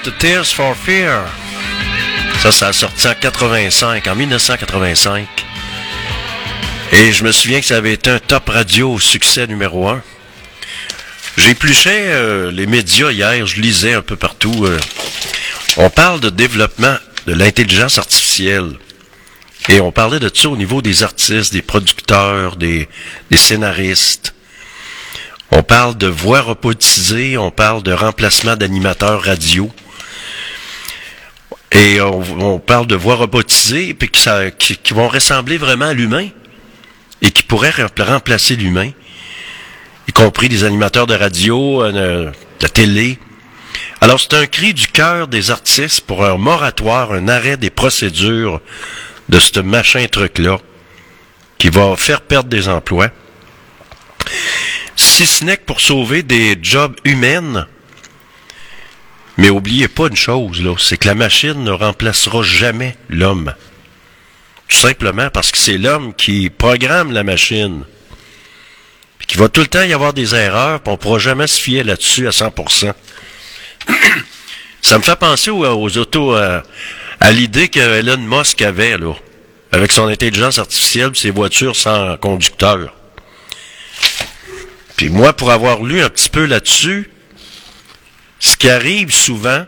Speaker 1: Tears for Fear. Ça, ça a sorti en 85, en 1985. Et je me souviens que ça avait été un top radio succès numéro un. J'épluchais euh, les médias hier, je lisais un peu partout. euh, on parle de développement de l'intelligence artificielle. Et on parlait de ça au niveau des artistes, des producteurs, des, des scénaristes. On parle de voix robotisées, on parle de remplacement d'animateurs radio. Et on, on parle de voix robotisées puis que ça, qui, qui vont ressembler vraiment à l'humain et qui pourraient rem- remplacer l'humain, y compris des animateurs de radio, euh, de télé. Alors c'est un cri du cœur des artistes pour un moratoire, un arrêt des procédures de ce machin truc-là qui va faire perdre des emplois. Si ce n'est que pour sauver des jobs humaines, mais oubliez pas une chose, là, c'est que la machine ne remplacera jamais l'homme. Tout simplement parce que c'est l'homme qui programme la machine. Puis qu'il va tout le temps y avoir des erreurs, puis on ne pourra jamais se fier là-dessus à 100%. Ça me fait penser aux, autos, euh, à l'idée que Elon Musk avait, là, avec son intelligence artificielle, ses voitures sans conducteur. Puis moi, pour avoir lu un petit peu là-dessus, ce qui arrive souvent,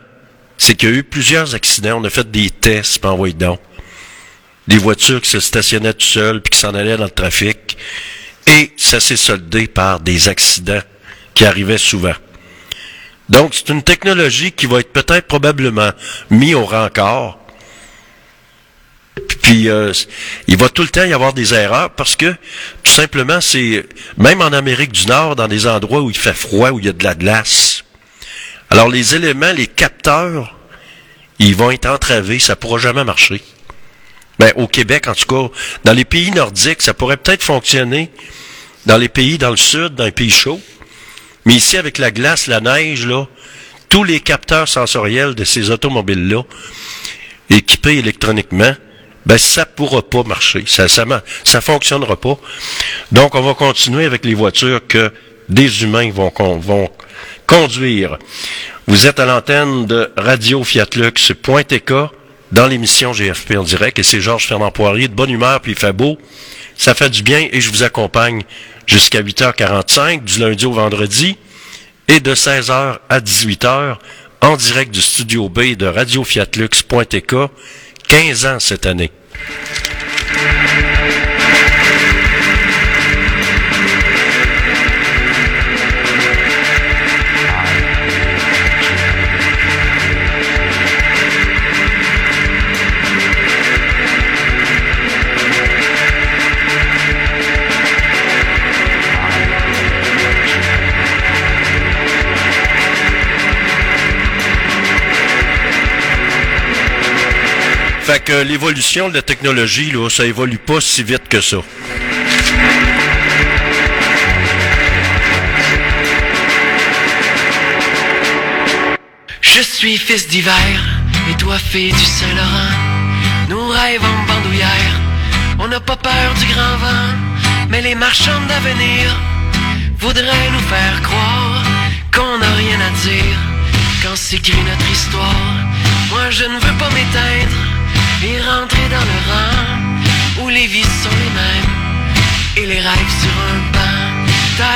Speaker 1: c'est qu'il y a eu plusieurs accidents. On a fait des tests, puis envoyé. Des voitures qui se stationnaient tout seules, puis qui s'en allaient dans le trafic. Et ça s'est soldé par des accidents qui arrivaient souvent. Donc, c'est une technologie qui va être peut-être probablement mise au rencard. Puis, euh, il va tout le temps y avoir des erreurs parce que, tout simplement, c'est, même en Amérique du Nord, dans des endroits où il fait froid, où il y a de la glace, alors les éléments, les capteurs, ils vont être entravés, ça pourra jamais marcher. Ben, au Québec, en tout cas, dans les pays nordiques, ça pourrait peut-être fonctionner dans les pays dans le sud, dans les pays chauds. Mais ici, avec la glace, la neige, là, tous les capteurs sensoriels de ces automobiles-là, équipés électroniquement, ben ça pourra pas marcher. Ça, ça, ça fonctionnera pas. Donc, on va continuer avec les voitures que des humains vont, vont conduire. Vous êtes à l'antenne de Radio Fiatlux.tk dans l'émission GFP en direct et c'est Georges Fernand Poirier de bonne humeur puis il beau. Ça fait du bien et je vous accompagne jusqu'à 8h45 du lundi au vendredi et de 16h à 18h en direct du studio B de Radio Fiatlux.tk 15 ans cette année. Fait que l'évolution de la technologie, là, ça évolue pas si vite que ça.
Speaker 11: Je suis fils d'hiver et toi fille du Saint-Laurent. Nous rêvons en bandoulière, on n'a pas peur du grand vent, mais les marchands d'avenir voudraient nous faire croire qu'on n'a rien à dire quand s'écrit notre histoire. Moi je ne veux pas m'éteindre et rentrer dans le rang où les vies sont les mêmes et les rêves sur un banc. Ta.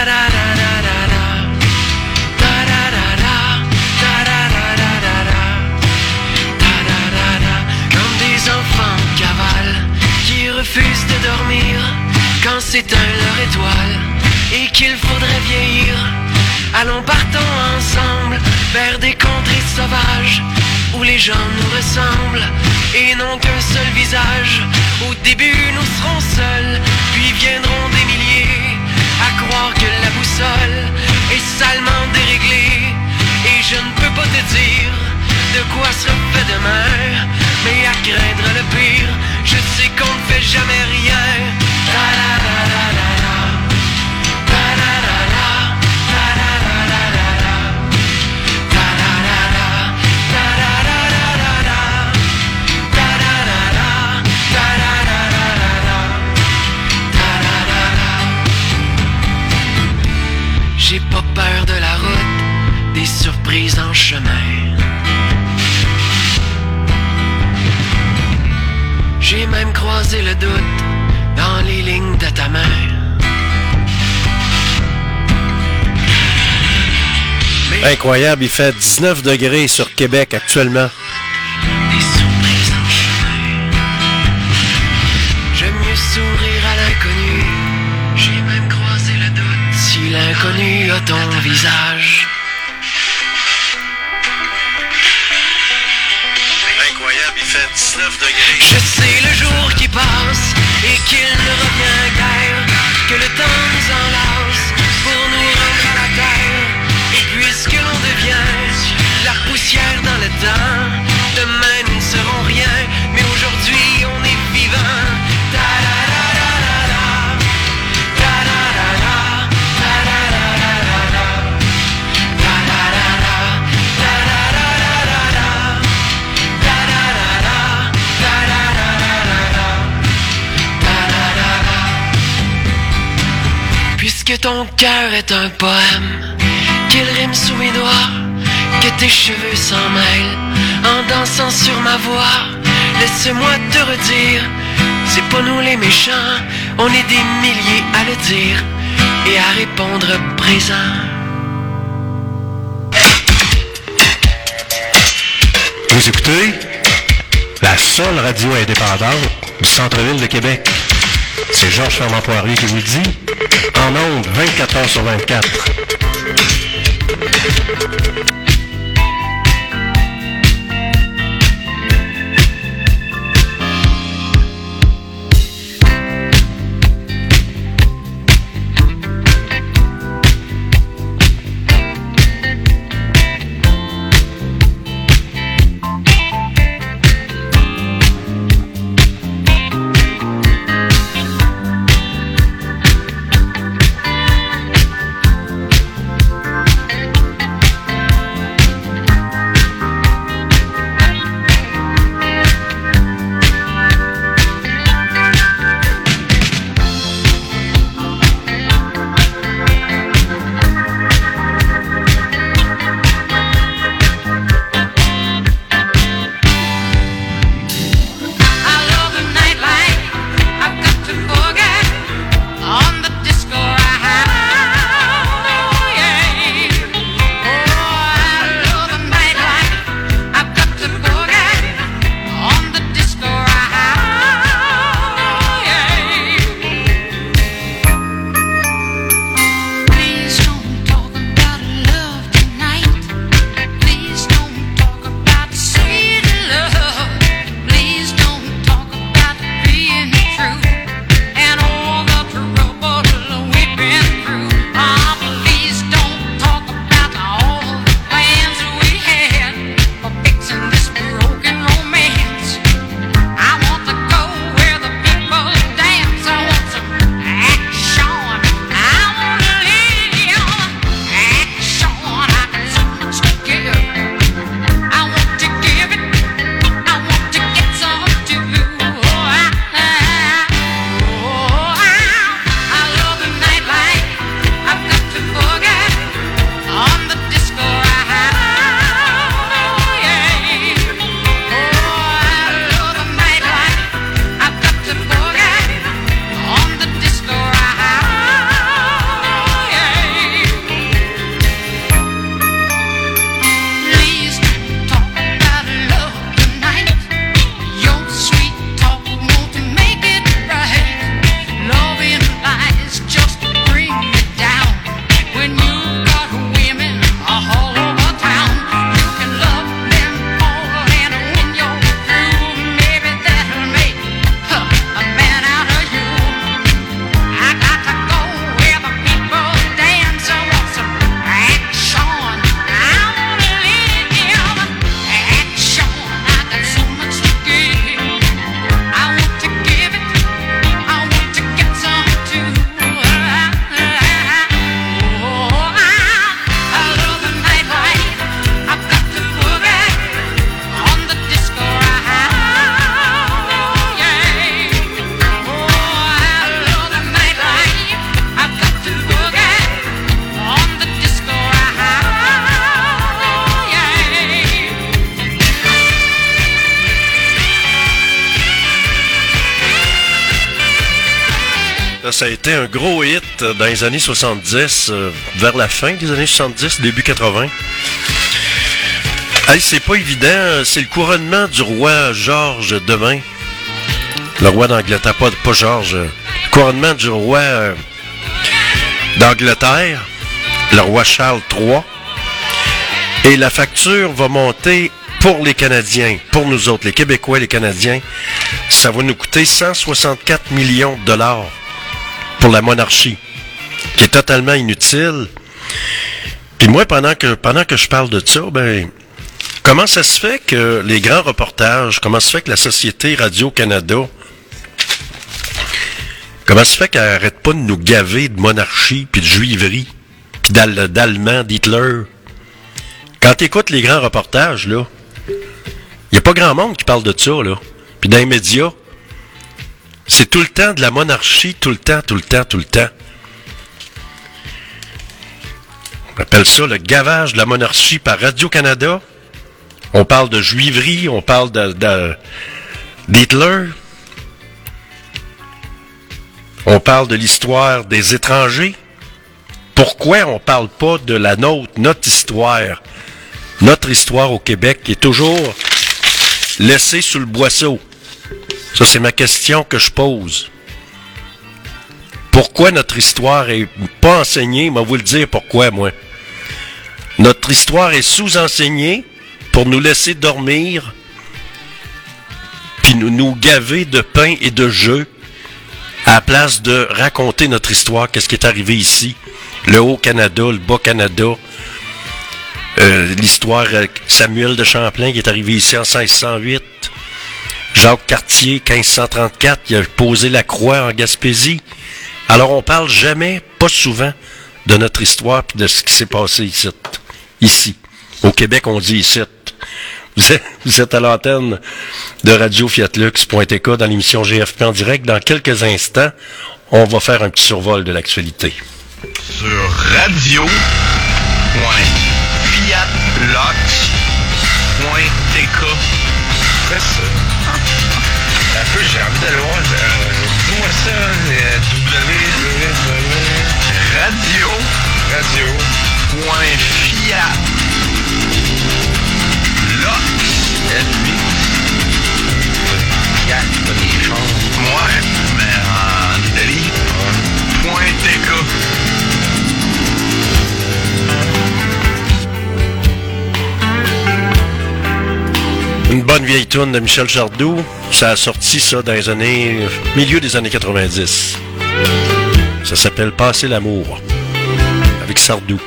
Speaker 11: Comme des enfants en cavale qui refusent de dormir quand s'éteint leur étoile et qu'il faudrait vieillir. Allons partons ensemble vers des contrées sauvages où les gens nous ressemblent et n'ont qu'un seul visage. Au début nous serons seuls, puis viendront des milliers à croire que la boussole est salement déréglée. Et je ne peux pas te dire de quoi sera fait demain, mais à craindre le pire, je sais qu'on ne fait jamais rien. J'ai pas peur de la route, des surprises en chemin. J'ai même croisé le doute dans les lignes de ta main.
Speaker 12: Incroyable, il fait 19 degrés sur Québec actuellement.
Speaker 11: Ton visage.
Speaker 1: Incroyable, il fait 19 degrés.
Speaker 11: Je sais le jour qui passe et qu'il ne revient guère. Que le temps nous enlace ton cœur est un poème, qu'il rime sous mes doigts, que tes cheveux s'en mêlent en dansant sur ma voix. Laisse-moi te redire, c'est pas nous les méchants, on est des milliers à le dire et à répondre présent.
Speaker 1: Vous écoutez la seule radio indépendante du centre-ville de Québec. C'est Georges Fernand Poirier qui vous dit. En ondes, 24 heures sur 24. Euh, dans les années 70, euh, vers la fin des années 70, début 80. Hey, c'est pas évident, euh, c'est le couronnement du roi Georges demain. Le roi d'Angleterre, pas, pas Georges. le couronnement du roi d'Angleterre, le roi Charles III. Et la facture va monter pour les Canadiens, pour nous autres, les Québécois les Canadiens. Ça va nous coûter 164 millions de dollars pour la monarchie, qui est totalement inutile. Puis moi, pendant que, pendant que je parle de ça, ben, comment ça se fait que les grands reportages, comment ça se fait que la Société Radio-Canada, comment ça se fait qu'elle arrête pas de nous gaver de monarchie, puis de juiverie, puis d'Al- d'Allemand, d'Hitler? Quand tu les grands reportages, là, il n'y a pas grand monde qui parle de ça, là. Puis dans les c'est tout le temps de la monarchie, tout le temps, tout le temps, tout le temps. On appelle ça le gavage de la monarchie par Radio-Canada. On parle de juiverie, on parle d'Hitler. On parle de l'histoire des étrangers. Pourquoi on parle pas de la nôtre, notre histoire? Notre histoire au Québec qui est toujours laissée sous le boisseau. Ça, c'est ma question que je pose. Pourquoi notre histoire est pas enseignée? Mais vous le dire pourquoi, moi. Notre histoire est sous-enseignée pour nous laisser dormir, puis nous, nous gaver de pain et de jeux, à la place de raconter notre histoire, qu'est-ce qui est arrivé ici, le Haut-Canada, le Bas-Canada, euh, l'histoire euh, Samuel de Champlain qui est arrivé ici en 1608, Jacques Cartier, 1534, il a posé la croix en Gaspésie. Alors on parle jamais, pas souvent, de notre histoire puis de ce qui s'est passé ici. Ici. Au Québec, on dit ici. Vous êtes, à l'antenne de Radio Fiatlux.tk dans l'émission GFP en direct. Dans quelques instants, on va faire un petit survol de l'actualité.
Speaker 9: Sur radio.fiatlox.tk Point fiat. Lox. L8. Fiat, pas des choses. Ouais, mais en Italie. Point TK.
Speaker 1: Une bonne vieille tune de Michel Chardou. Ça a sorti ça dans les années, milieu des années 90. Ça s'appelle Passer l'amour. Avec Sardou.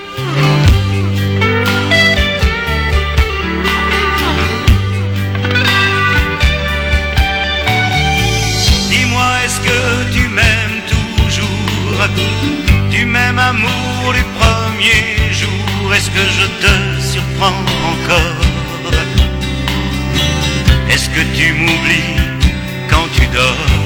Speaker 13: Dis-moi, est-ce que tu m'aimes toujours? Du même amour du premier jour. Est-ce que je te surprends encore? Est-ce que tu m'oublies quand tu dors?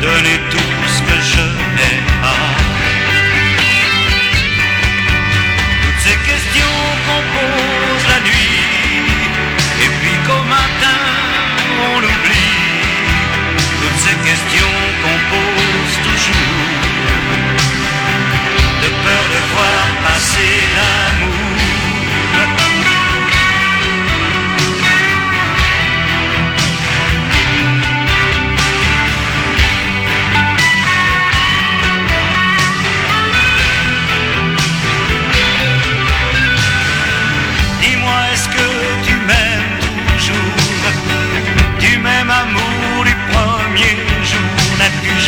Speaker 13: Te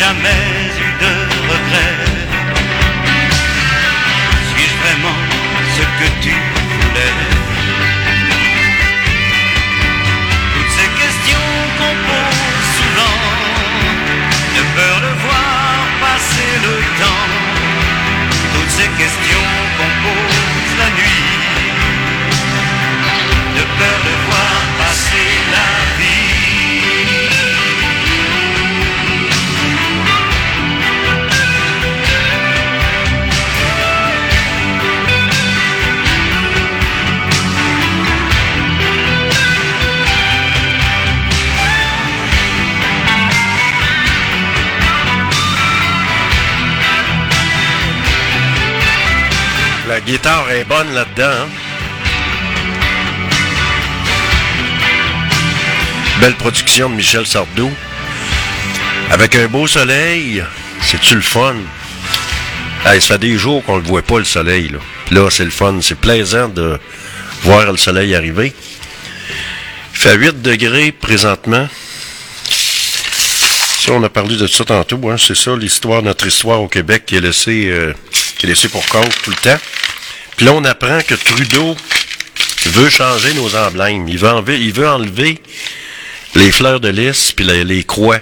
Speaker 1: jamais. Est bonne là-dedans. hein? Belle production de Michel Sardou. Avec un beau soleil, c'est-tu le fun? Hey, ça fait des jours qu'on ne le voit pas, le soleil. Là, c'est le fun. C'est plaisant de voir le soleil arriver. Il fait 8 degrés présentement. Ça, on a parlé de ça tantôt. Hein? C'est ça, l'histoire, notre histoire au Québec qui est laissée, euh, qui est laissée pour compte tout le temps. Puis là, on apprend que Trudeau veut changer nos emblèmes. Il veut enlever, les fleurs de lys puis les, croix.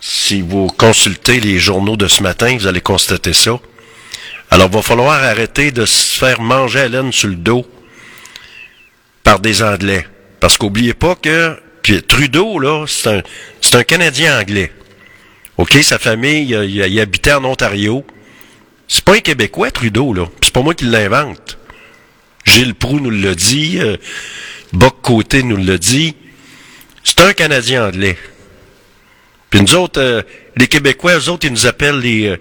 Speaker 1: Si vous consultez les journaux de ce matin, vous allez constater ça. Alors, il va falloir arrêter de se faire manger à laine sur le dos par des Anglais. Parce qu'oubliez pas que puis Trudeau, là, c'est un, un Canadien anglais. OK, sa famille, il, il- il habitait en Ontario. C'est pas un Québécois, Trudeau, là. C'est pas moi qui l'invente. Gilles Proux nous l'a dit, euh, Boc Côté nous l'a dit. C'est un Canadien anglais. Puis nous autres, euh, les Québécois, eux autres, ils nous appellent les... euh,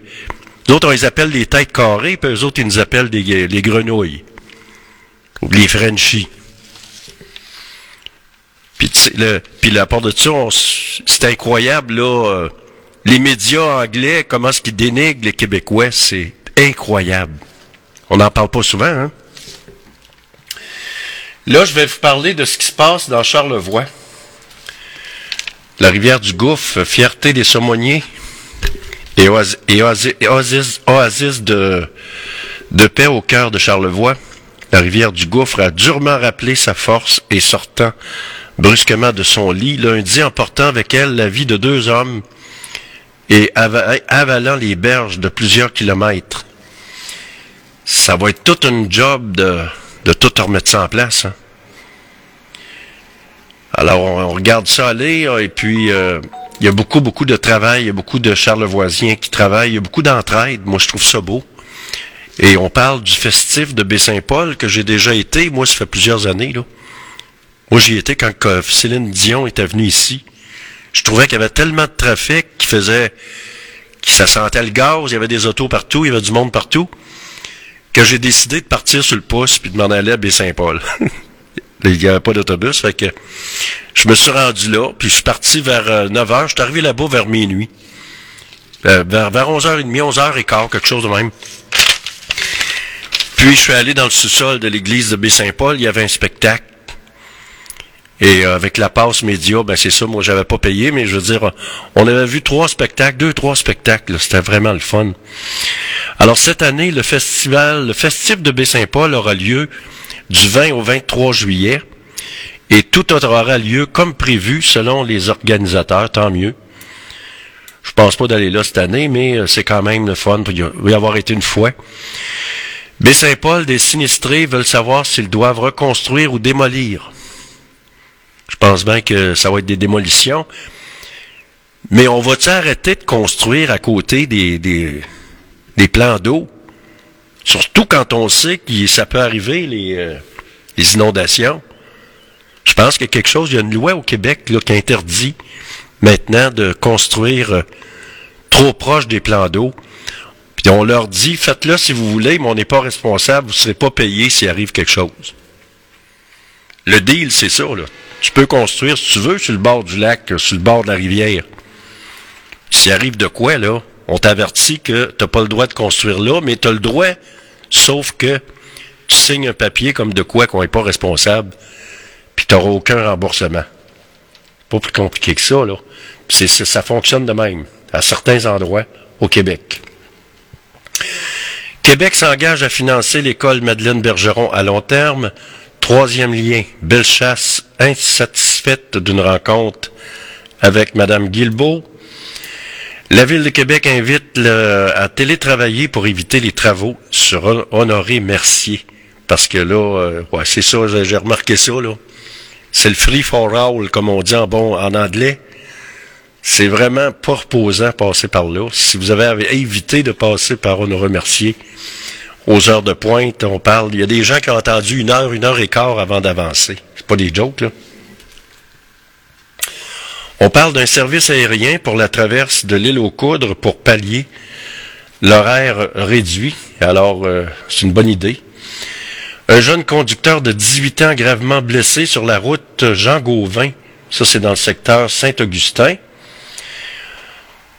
Speaker 1: autres, on les appelle les têtes carrées, puis eux autres, ils nous appellent les, les grenouilles. Ou les Frenchies. Puis, le, puis la part de ça, c'est incroyable, là. Les médias anglais, comment est-ce qu'ils dénigrent les Québécois, c'est incroyable. On n'en parle pas souvent, hein? Là, je vais vous parler de ce qui se passe dans Charlevoix. La rivière du Gouffre, fierté des Saumoniers et oasis, oasis de, de paix au cœur de Charlevoix. La rivière du Gouffre a durement rappelé sa force et sortant brusquement de son lit, lundi emportant avec elle la vie de deux hommes et ava- avalant les berges de plusieurs kilomètres. Ça va être toute une job de, de tout remettre ça en place. hein. Alors, on, regarde ça aller, hein, et puis euh, il y a beaucoup, beaucoup de travail, il y a beaucoup de charlevoisiens qui travaillent, il y a beaucoup d'entraide. Moi, je trouve ça beau. Et on parle du festif de Baie-Saint-Paul, que j'ai déjà été, moi, ça fait plusieurs années, là. Moi, j'y étais quand Céline Dion était venue ici. Je trouvais qu'il y avait tellement de trafic qui faisait que ça sentait le gaz, il y avait des autos partout, il y avait du monde partout, que j'ai décidé de partir sur le pouce puis de m'en aller à Baie-Saint-Paul. il n'y avait pas d'autobus, fait que je me suis rendu là, puis je suis parti vers 9h, je suis arrivé là-bas vers minuit. Euh, vers, vers 11h30, 11h15, quelque chose de même. Puis je suis allé dans le sous-sol de l'église de Baie-Saint-Paul, il y avait un spectacle. Et euh, avec la passe média, ben c'est ça, moi j'avais pas payé, mais je veux dire, on avait vu trois spectacles, deux, trois spectacles, c'était vraiment le fun. Alors cette année, le festival, le festif de Baie-Saint-Paul aura lieu du 20 au 23 juillet, et tout aura lieu comme prévu selon les organisateurs, tant mieux. Je pense pas d'aller là cette année, mais euh, c'est quand même le fun, va y avoir été une fois. Baie-Saint-Paul, des sinistrés veulent savoir s'ils doivent reconstruire ou démolir. Je pense bien que ça va être des démolitions. Mais on va-tu arrêter de construire à côté des, des, plans d'eau? Surtout quand on sait que ça peut arriver, les, euh, inondations. Je pense qu'il y a quelque chose, il y a une loi au Québec là, qui interdit maintenant de construire euh, trop proche des plans d'eau. Puis on leur dit, faites-le si vous voulez, mais on n'est pas responsable, vous ne serez pas payé s'il arrive quelque chose. Le deal, c'est ça, là. Tu peux construire, si tu veux, sur le bord du lac, euh, sur le bord de la rivière. S'il arrive de quoi, là, on t'avertit que tu n'as pas le droit de construire là, mais tu as le droit, sauf que tu signes un papier comme de quoi qu'on n'est pas responsable, puis tu n'auras aucun remboursement. Pas plus compliqué que ça, là. C'est- ça fonctionne de même, à certains endroits au Québec. Québec s'engage à financer l'école Madeleine Bergeron à long terme. Troisième lien, Bellechasse insatisfaite d'une rencontre avec Mme Guilbeault. La Ville de Québec invite à télétravailler pour éviter les travaux sur Hon- Honoré Mercier. Parce que là, euh, ouais, c'est ça, j'ai j'ai remarqué ça, là. C'est le free for all, comme on dit en bon en anglais. C'est vraiment pas reposant passer par là. Si vous avez évité de passer par Honoré Mercier aux heures de pointe, on parle. Il y a des gens qui ont attendu une heure, une heure et quart avant d'avancer. C'est pas des jokes, là. On parle d'un service aérien pour la traverse de l'île aux Coudres pour pallier l'horaire réduit. Alors, euh, c'est une bonne idée. Un jeune conducteur de 18 ans gravement blessé sur la route Jean Gauvin. Ça, c'est dans le secteur Saint-Augustin.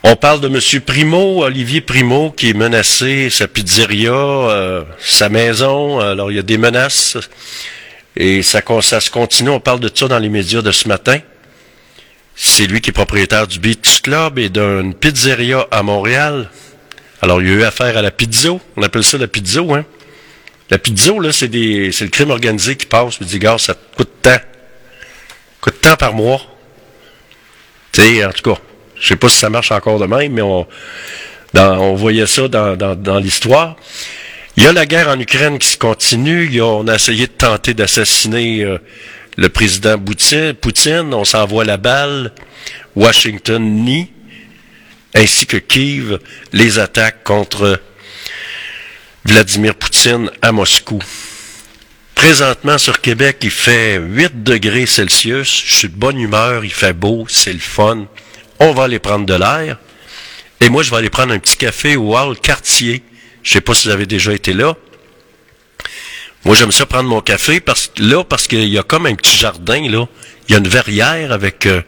Speaker 1: On parle de M. Primo, Olivier Primo, qui est menacé, sa pizzeria, euh, sa maison. Alors, il y a des menaces. Et ça, se continue. On parle de ça dans les médias de ce matin. C'est lui qui est propriétaire du Beach Club et d'une pizzeria à Montréal. Alors, il y a eu affaire à la pizzo. On appelle ça la pizzo, hein? La pizzo, là, c'est le crime organisé qui passe. Il dit, gars, ça te coûte tant. Coûte tant par mois. Tu sais, en tout cas, je sais pas si ça marche encore de même, mais on, on voyait ça dans, dans, dans l'histoire. Il y a la guerre en Ukraine qui se continue. Il y a- on a essayé de tenter d'assassiner euh, le président. Poutine. On s'envoie la balle. Washington nie, ainsi que Kiev, les attaques contre Vladimir Poutine à Moscou. Présentement sur Québec, il fait 8 degrés Celsius. Je suis de bonne humeur, il fait beau, c'est le fun. On va aller prendre de l'air. Et moi, je vais aller prendre un petit café au Hall Cartier. Je sais pas si vous avez déjà été là. Moi, j'aime ça prendre mon café parce là, parce qu'il y a comme un petit jardin, là. Il y a une verrière avec euh,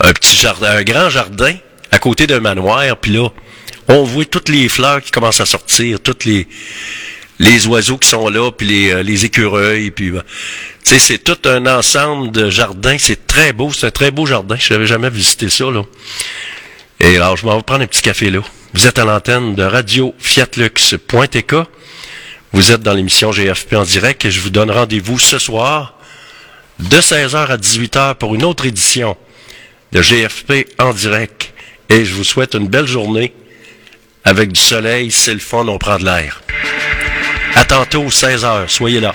Speaker 1: un petit jardin, un grand jardin à côté d'un manoir, puis là, on voit toutes les fleurs qui commencent à sortir, toutes les les oiseaux qui sont là, puis les, euh, écureuils, puis ben, c'est tout un ensemble de jardins, c'est très beau, c'est un très beau jardin, je n'avais jamais visité ça, là. Et alors, je m'en vais prendre un petit café là. Vous êtes à l'antenne de Radio Fiatlux.tk. Vous êtes dans l'émission GFP en direct et je vous donne rendez-vous ce soir de 16h à 18h pour une autre édition de GFP en direct. Et je vous souhaite une belle journée avec du soleil, c'est le fun, on prend de l'air. À tantôt, 16h, soyez là.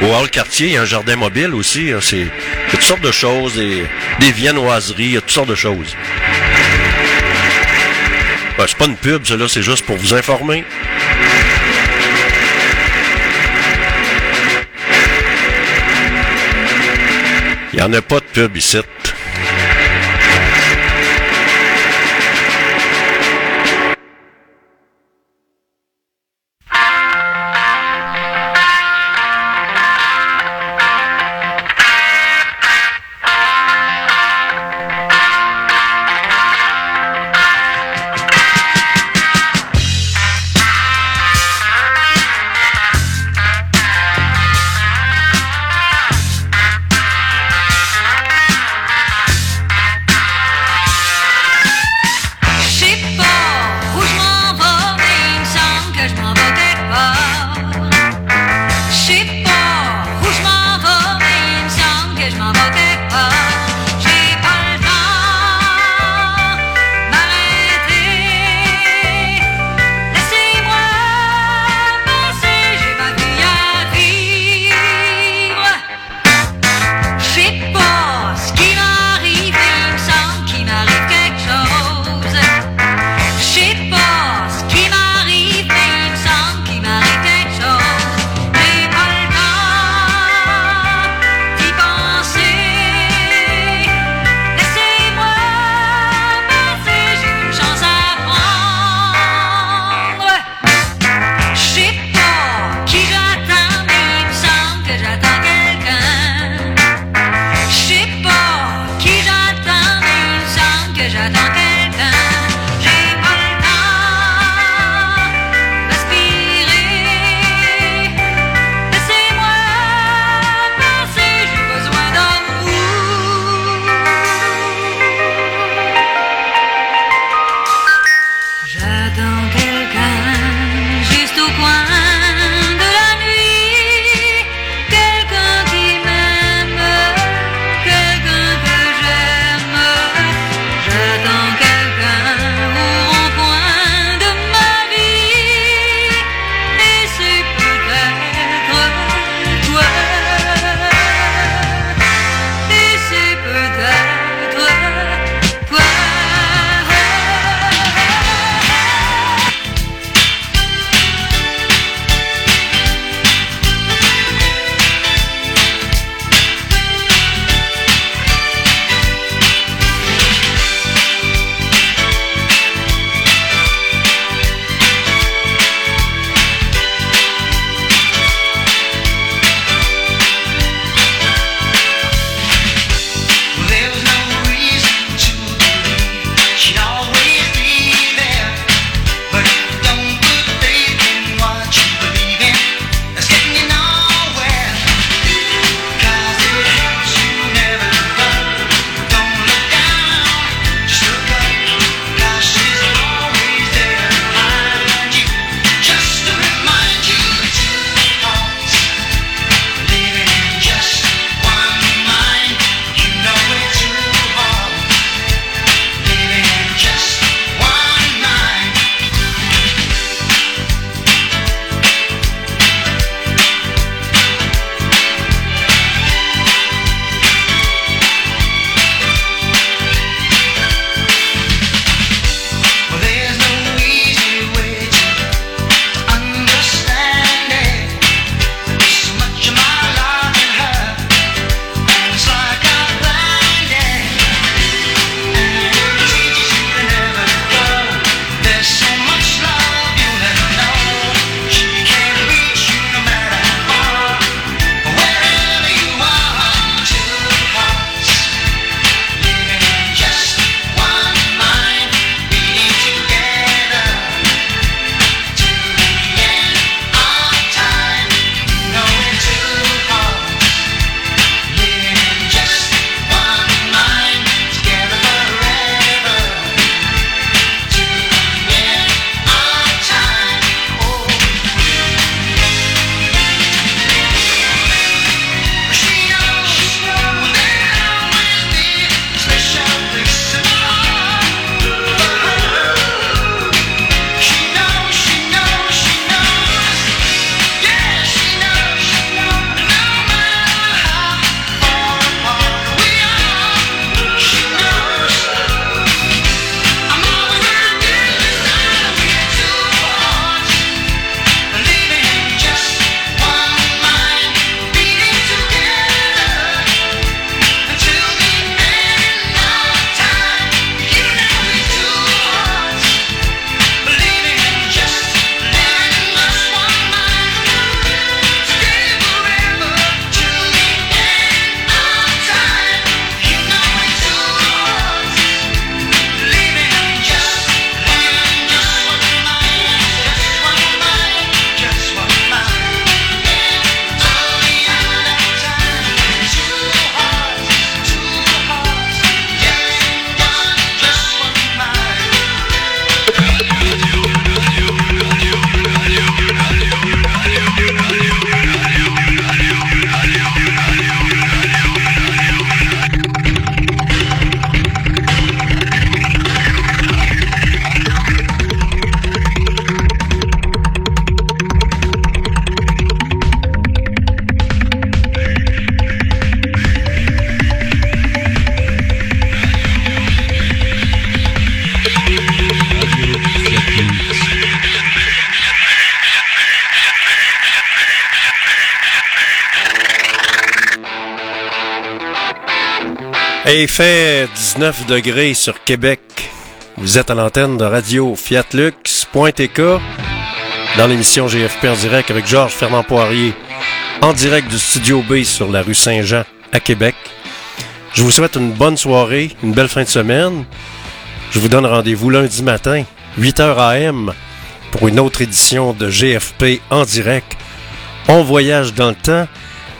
Speaker 1: Au Hall Quartier, il y a un jardin mobile aussi. hein, c'est, il y a toutes sortes de choses, des, des viennoiseries, il y a toutes sortes de choses. Ben, c'est pas une pub, cela, c'est juste pour vous informer. Il n'y a pas de pub ici. Il fait 19 degrés sur Québec. Vous êtes à l'antenne de radio Fiatlux.tk dans l'émission GFP en direct avec Georges Fernand Poirier en direct du Studio B sur la rue Saint-Jean à Québec. Je vous souhaite une bonne soirée, une belle fin de semaine. Je vous donne rendez-vous lundi matin, 8h AM, pour une autre édition de GFP en direct. On voyage dans le temps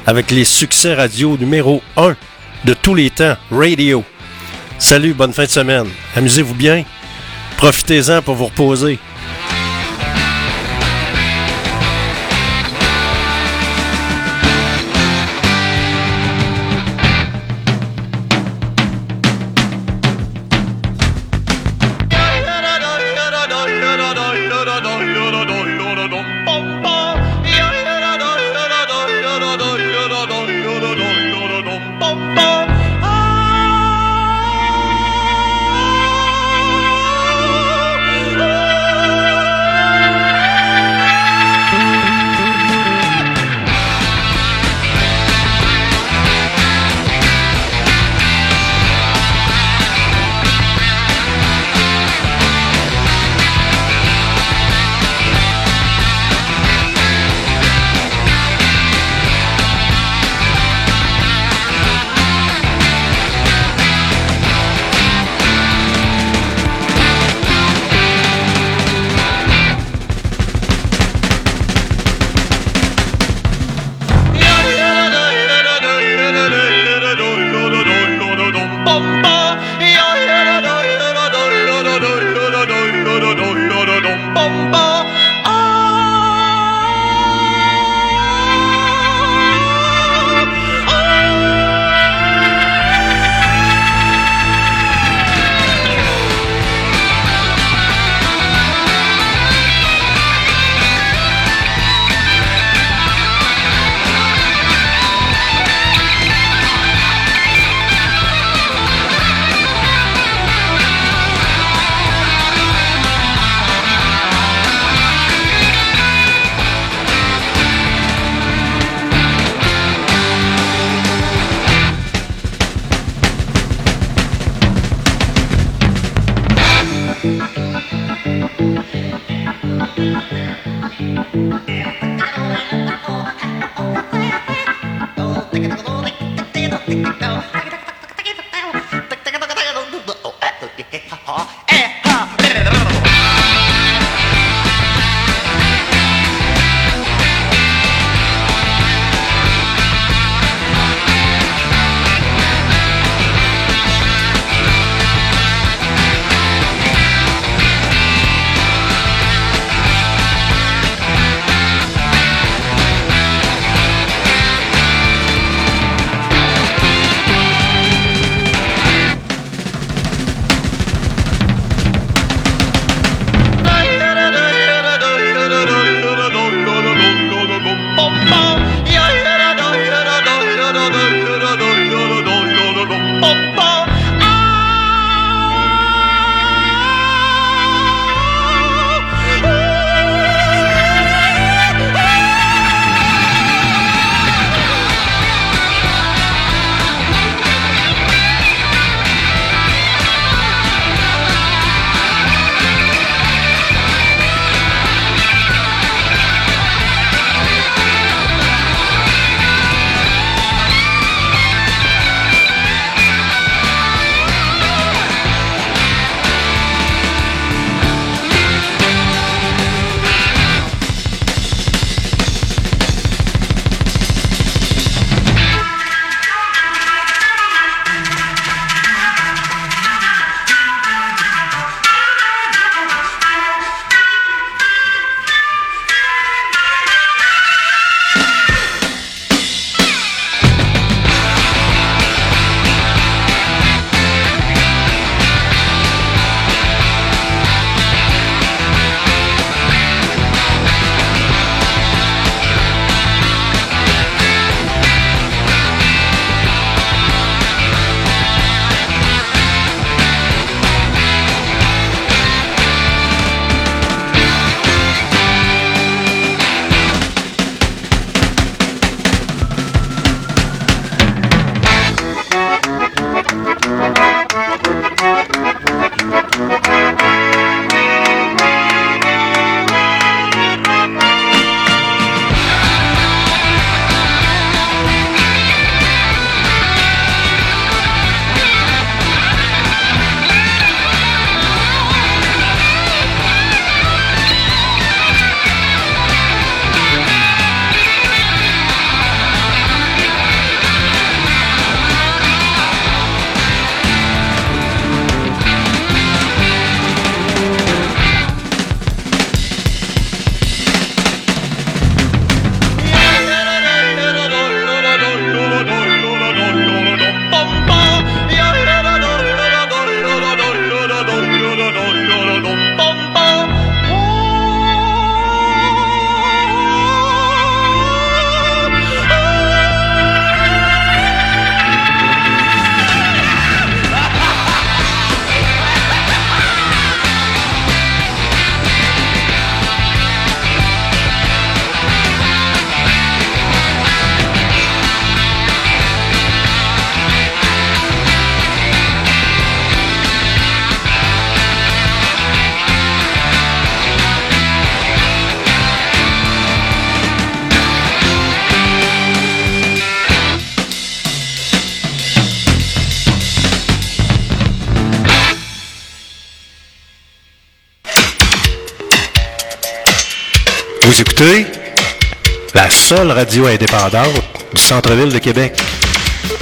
Speaker 1: avec les succès radio numéro 1 de tous les temps, radio. Salut, bonne fin de semaine. Amusez-vous bien. Profitez-en pour vous reposer.
Speaker 14: Seule radio indépendante du centre-ville de Québec.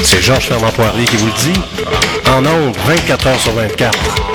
Speaker 14: C'est Georges Fernand Poirier qui vous le dit. En ondes, 24 heures sur 24.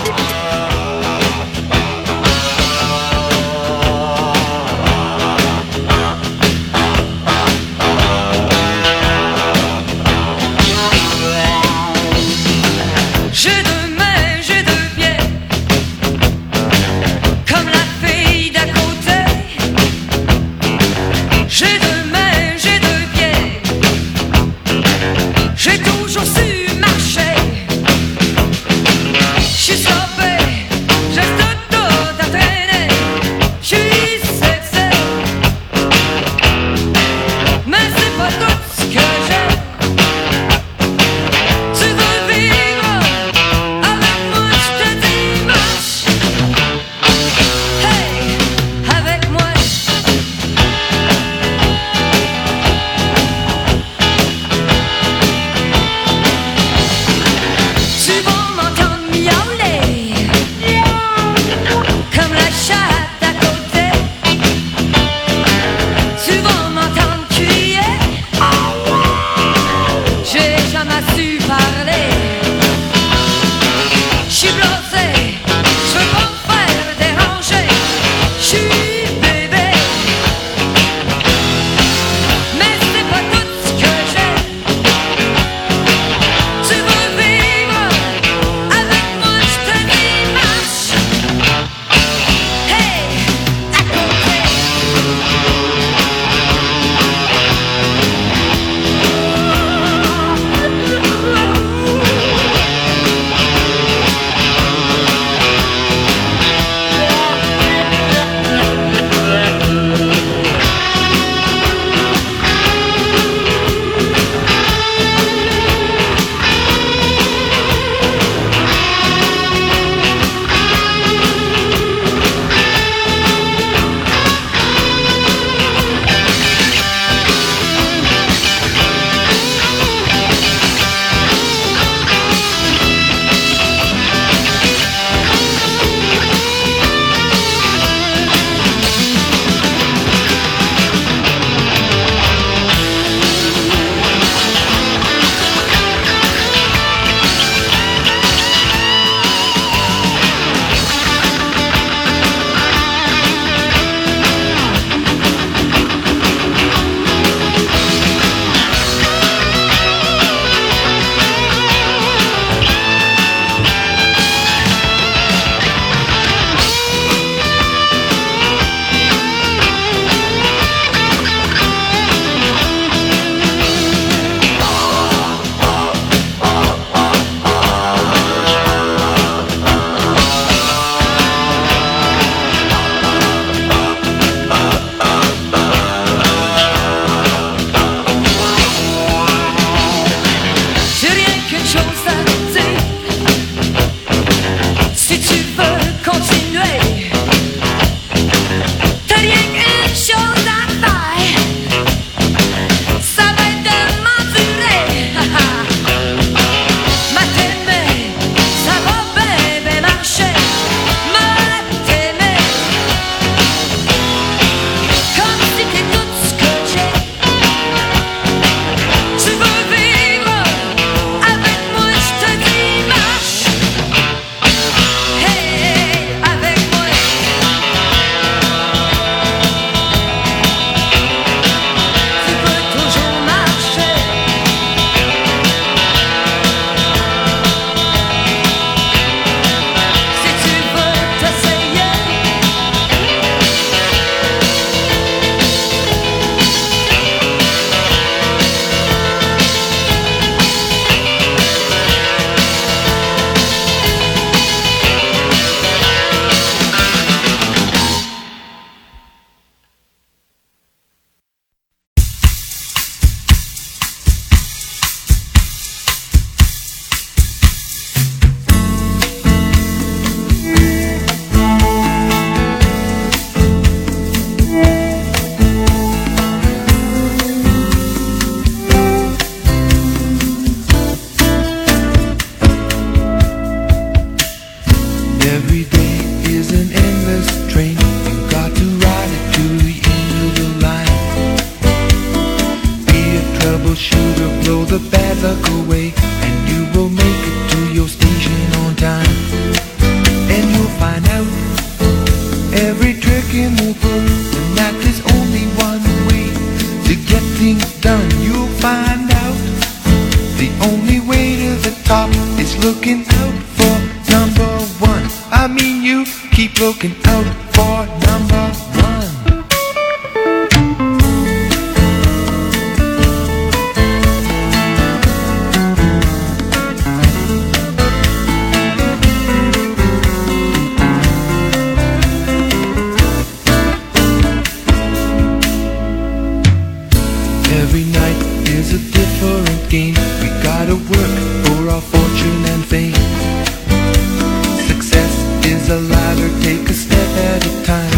Speaker 15: matter, take a step at a time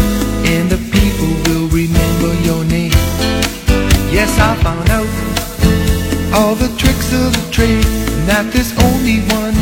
Speaker 15: And the people will remember your name. Yes, I found out all the tricks of the trade And that there's only one